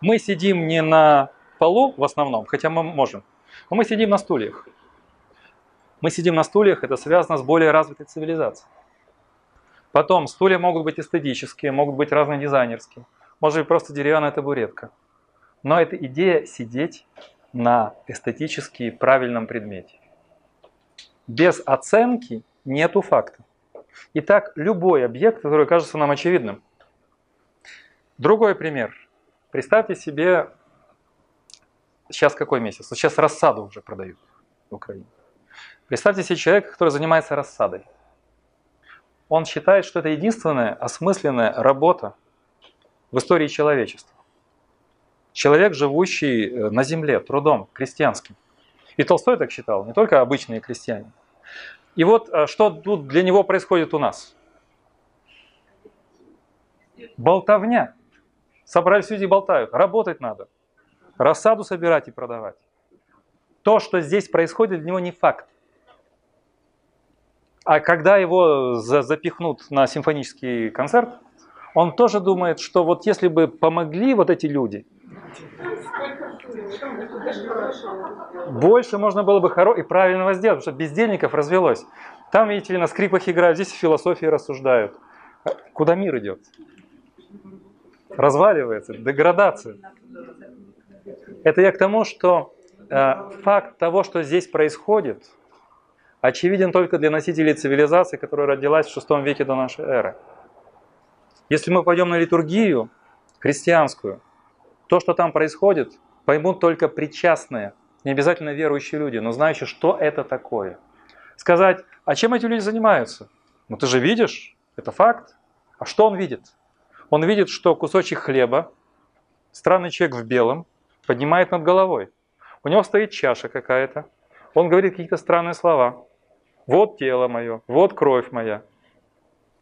Мы сидим не на полу в основном, хотя мы можем, но мы сидим на стульях. Мы сидим на стульях, это связано с более развитой цивилизацией. Потом, стулья могут быть эстетические, могут быть разные дизайнерские. Может быть просто деревянная табуретка. Но это идея сидеть на эстетически правильном предмете. Без оценки нету факта. Итак, любой объект, который кажется нам очевидным. Другой пример. Представьте себе, сейчас какой месяц? Сейчас рассаду уже продают в Украине. Представьте себе человека, который занимается рассадой. Он считает, что это единственная осмысленная работа в истории человечества. Человек, живущий э, на земле, трудом, крестьянским. И Толстой так считал, не только обычные крестьяне. И вот э, что тут для него происходит у нас? Болтовня. Собрались люди болтают. Работать надо. Рассаду собирать и продавать. То, что здесь происходит, для него не факт. А когда его запихнут на симфонический концерт, он тоже думает, что вот если бы помогли вот эти люди, больше можно было бы хоро и правильного сделать, потому что бездельников развелось. Там, видите ли, на скрипах играют, здесь философии рассуждают. Куда мир идет? Разваливается, деградация. Это я к тому, что э, факт того, что здесь происходит, очевиден только для носителей цивилизации, которая родилась в VI веке до нашей эры. Если мы пойдем на литургию христианскую, то, что там происходит, поймут только причастные, не обязательно верующие люди, но знающие, что это такое. Сказать, а чем эти люди занимаются? Ну ты же видишь, это факт. А что он видит? Он видит, что кусочек хлеба, странный человек в белом, поднимает над головой. У него стоит чаша какая-то. Он говорит какие-то странные слова. Вот тело мое, вот кровь моя.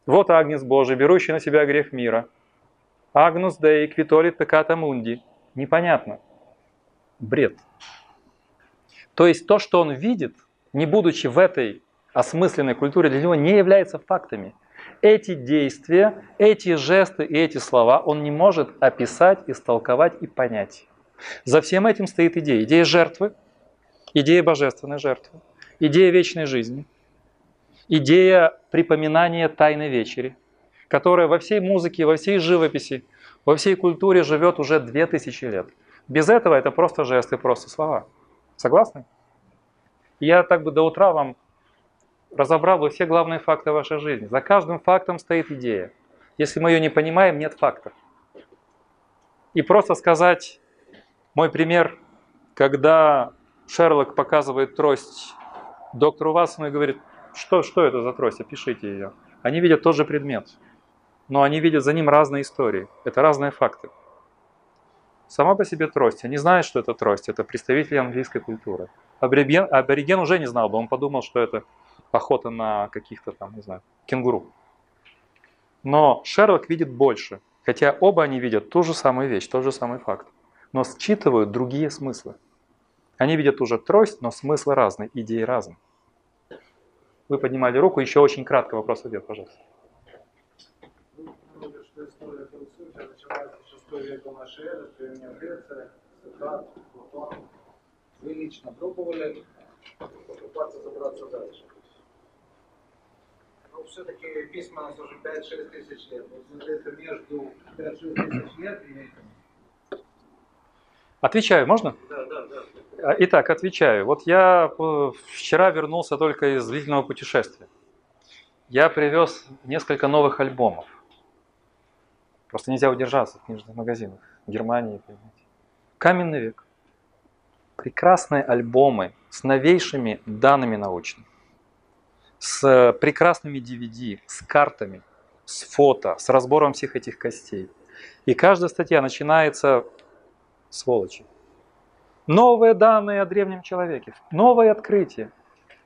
Вот Агнец Божий, берущий на себя грех мира. Агнус Дей, Квитолит Пеката Мунди. Непонятно. Бред. То есть то, что он видит, не будучи в этой осмысленной культуре, для него не является фактами. Эти действия, эти жесты и эти слова он не может описать, истолковать и понять. За всем этим стоит идея. Идея жертвы, идея божественной жертвы, идея вечной жизни, идея припоминания Тайной Вечери, которая во всей музыке, во всей живописи, во всей культуре живет уже две тысячи лет. Без этого это просто жесты, просто слова. Согласны? Я так бы до утра вам разобрал бы все главные факты вашей жизни. За каждым фактом стоит идея. Если мы ее не понимаем, нет фактов. И просто сказать, мой пример, когда Шерлок показывает трость доктору Ватсону и говорит, что, что это за трость, опишите ее. Они видят тот же предмет, но они видят за ним разные истории. Это разные факты. Сама по себе трость. Они знают, что это трость. Это представители английской культуры. Абориген, абориген уже не знал бы. Он подумал, что это охота на каких-то там, не знаю, кенгуру. Но Шерлок видит больше. Хотя оба они видят ту же самую вещь, тот же самый факт. Но считывают другие смыслы. Они видят ту же трость, но смыслы разные, идеи разные. Вы поднимали руку, еще очень кратко вопрос-ответ, пожалуйста. что история философии начинается с 6 века нашей эры, Древняя Греция, Сократ, Платон. Вы лично пробовали попытаться забраться дальше? Но все-таки письменность уже 5-6 тысяч лет. Вот где-то между 5-6 тысяч лет и. Отвечаю, можно? Да, да, да. А, итак, отвечаю. Вот я э, вчера вернулся только из длительного путешествия. Я привез несколько новых альбомов. Просто нельзя удержаться в книжных магазинах в Германии. Понимаете. Каменный век. Прекрасные альбомы с новейшими данными научными. С прекрасными DVD, с картами, с фото, с разбором всех этих костей. И каждая статья начинается сволочи. Новые данные о древнем человеке, новое открытие.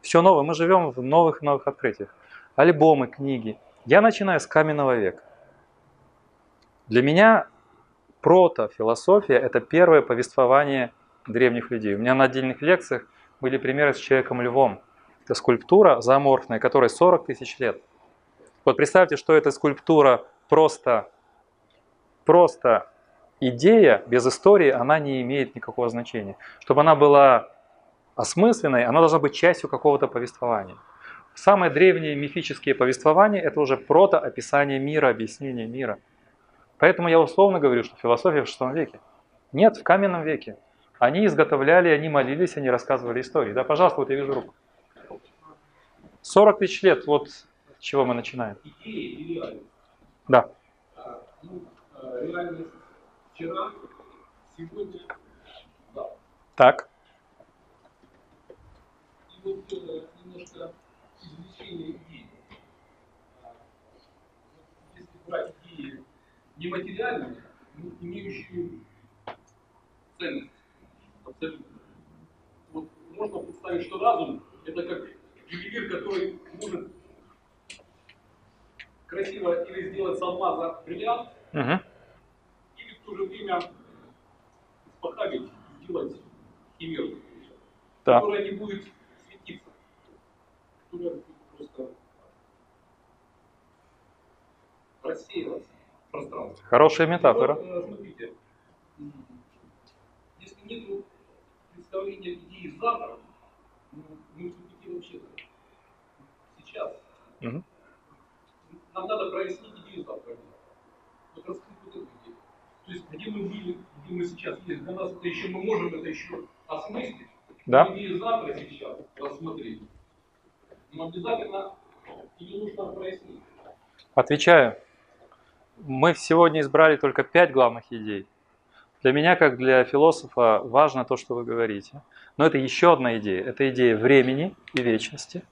Все новое. Мы живем в новых новых открытиях. Альбомы, книги. Я начинаю с каменного века. Для меня протофилософия – это первое повествование древних людей. У меня на отдельных лекциях были примеры с человеком-львом. Это скульптура зооморфная, которой 40 тысяч лет. Вот представьте, что эта скульптура просто, просто идея без истории, она не имеет никакого значения. Чтобы она была осмысленной, она должна быть частью какого-то повествования. Самые древние мифические повествования – это уже прото-описание мира, объяснение мира. Поэтому я условно говорю, что философия в VI веке. Нет, в каменном веке. Они изготовляли, они молились, они рассказывали истории. Да, пожалуйста, вот я вижу руку. 40 тысяч лет, вот с чего мы начинаем. Да. А, ну, а, да. Так. И вот э, немножко извлечение идей. А, Если брать идеи нематериальные, но имеющие ценность, абсолютно. Вот можно представить, что разум это как ювелир, который может красиво или сделать с алмаза бриллиант, Мгм. или в то же время испохабить, сделать химеру, Да. которая не будет светиться, которая будет просто рассеиваться пространстве. Хорошая метафора. Вот, э, смотрите, если нет представления идеи завтра, ну, мы тупики вообще сейчас. Мгм. Нам надо прояснить идею завтра. Вот раскрыть вот эту идею. То есть где мы были, где мы сейчас есть, для нас это еще, мы можем это еще осмыслить. Да. Идею завтра сейчас рассмотреть. Но обязательно ее нужно прояснить. Отвечаю. Мы сегодня избрали только пять главных идей. Для меня, как для философа, важно то, что вы говорите. Но это еще одна идея. Это идея времени и вечности.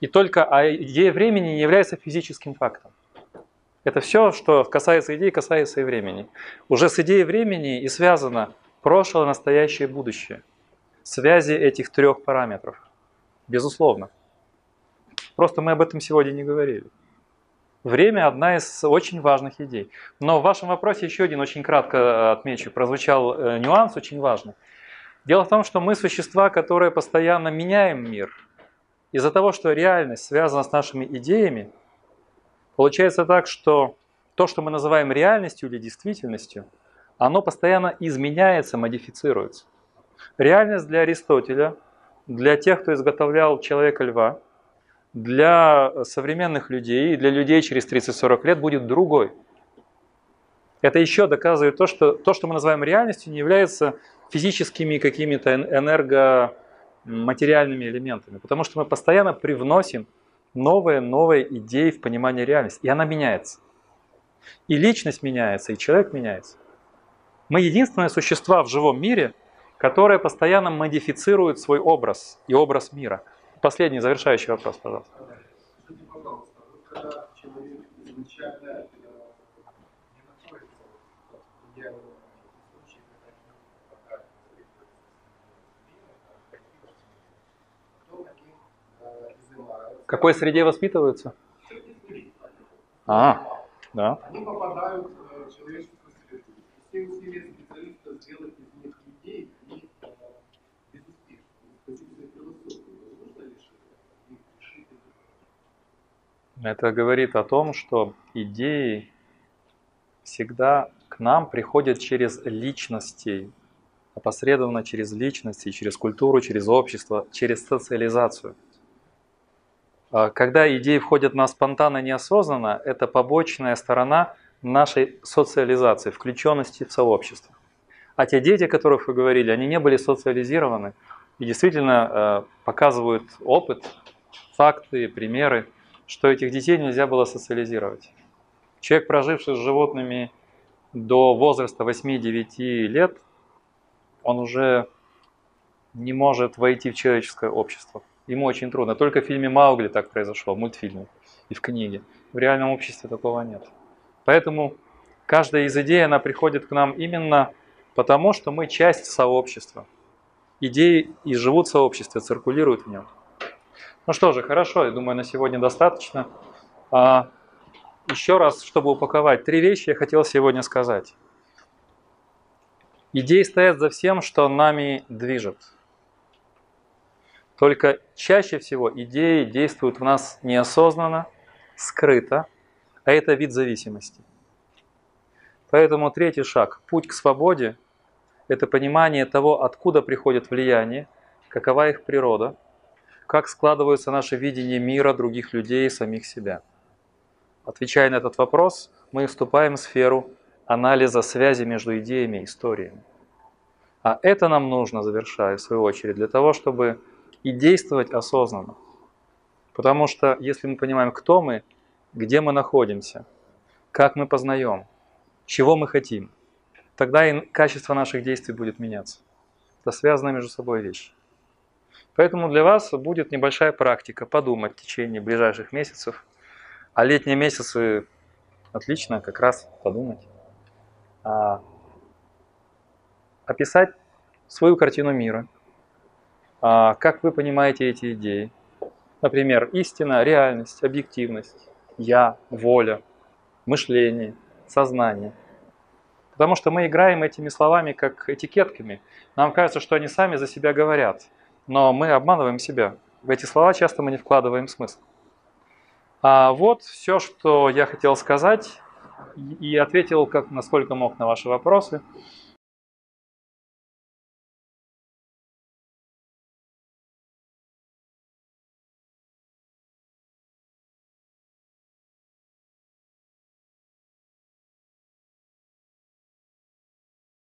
И только а идея времени не является физическим фактом. Это все, что касается идей, касается и времени. Уже с идеей времени и связано прошлое, настоящее, будущее. Связи этих трех параметров. Безусловно. Просто мы об этом сегодня не говорили. Время – одна из очень важных идей. Но в вашем вопросе еще один очень кратко э, отмечу. Прозвучал э, нюанс очень важный. Дело в том, что мы существа, которые постоянно меняем мир. Из-за того, что реальность связана с нашими идеями, получается так, что то, что мы называем реальностью или действительностью, оно постоянно изменяется, модифицируется. Реальность для Аристотеля, для тех, кто изготовлял человека-льва, для современных людей и для людей через 30-40 лет будет другой. Это еще доказывает то, что то, что мы называем реальностью, не является физическими какими-то энергоматериальными элементами, потому что мы постоянно привносим новые, новые идеи в понимание реальности, и она меняется. И личность меняется, и человек меняется. Мы единственные существа в живом мире, которые постоянно модифицируют свой образ и образ мира. Последний завершающий вопрос, пожалуйста. Скажите, пожалуйста, когда человек изначально не находится в изымаются, В какой среде воспитываются? А, да. они попадают э, в человеческую среду. Все усилия специалиста сделать из них людей, они э, безуспешны. С позиции философии возможно ли что-то их решить это? Говорит о том, что идеи всегда к нам приходят через личностей, опосредованно через личности, через культуру, через общество, через социализацию. А Когда идеи входят нас спонтанно, неосознанно, это побочная сторона нашей социализации, включенности в сообщество. А те дети, о которых вы говорили, они не были социализированы и действительно э, показывают опыт, факты, примеры, что этих детей нельзя было социализировать. Человек, проживший с животными до возраста 8-9 лет, он уже не может войти в человеческое общество. Ему очень трудно. Только в фильме «Маугли» так произошло, в мультфильме и в книге. В реальном обществе такого нет. Поэтому каждая из идей, она приходит к нам именно потому, что мы часть сообщества. Идеи и живут в сообществе, циркулируют в нем. Ну что же, хорошо, я думаю, на сегодня достаточно. А, еще раз, чтобы упаковать, три вещи я хотел сегодня сказать. Идеи стоят за всем, что нами движет. Только чаще всего идеи действуют в нас неосознанно, скрыто, а это вид зависимости. Поэтому третий шаг, путь к свободе, это понимание того, откуда приходит влияние, какова их природа, как складываются наши видения мира, других людей и самих себя. Отвечая на этот вопрос, мы вступаем в сферу анализа связи между идеями и историями. А это нам нужно, завершая в свою очередь, для того, чтобы и действовать осознанно. Потому что если мы понимаем, кто мы, где мы находимся, как мы познаем, чего мы хотим, тогда и качество наших действий будет меняться. Это связаны между собой вещи. Поэтому для вас будет небольшая практика подумать в течение ближайших месяцев. А летние месяцы отлично как раз подумать. А, описать свою картину мира. А, как вы понимаете эти идеи? Например, истина, реальность, объективность, я, воля, мышление, сознание. Потому что мы играем этими словами как этикетками. Нам кажется, что они сами за себя говорят. Но мы обманываем себя. В эти слова часто мы не вкладываем смысл. А вот все, что я хотел сказать, и ответил, как, насколько мог, на ваши вопросы.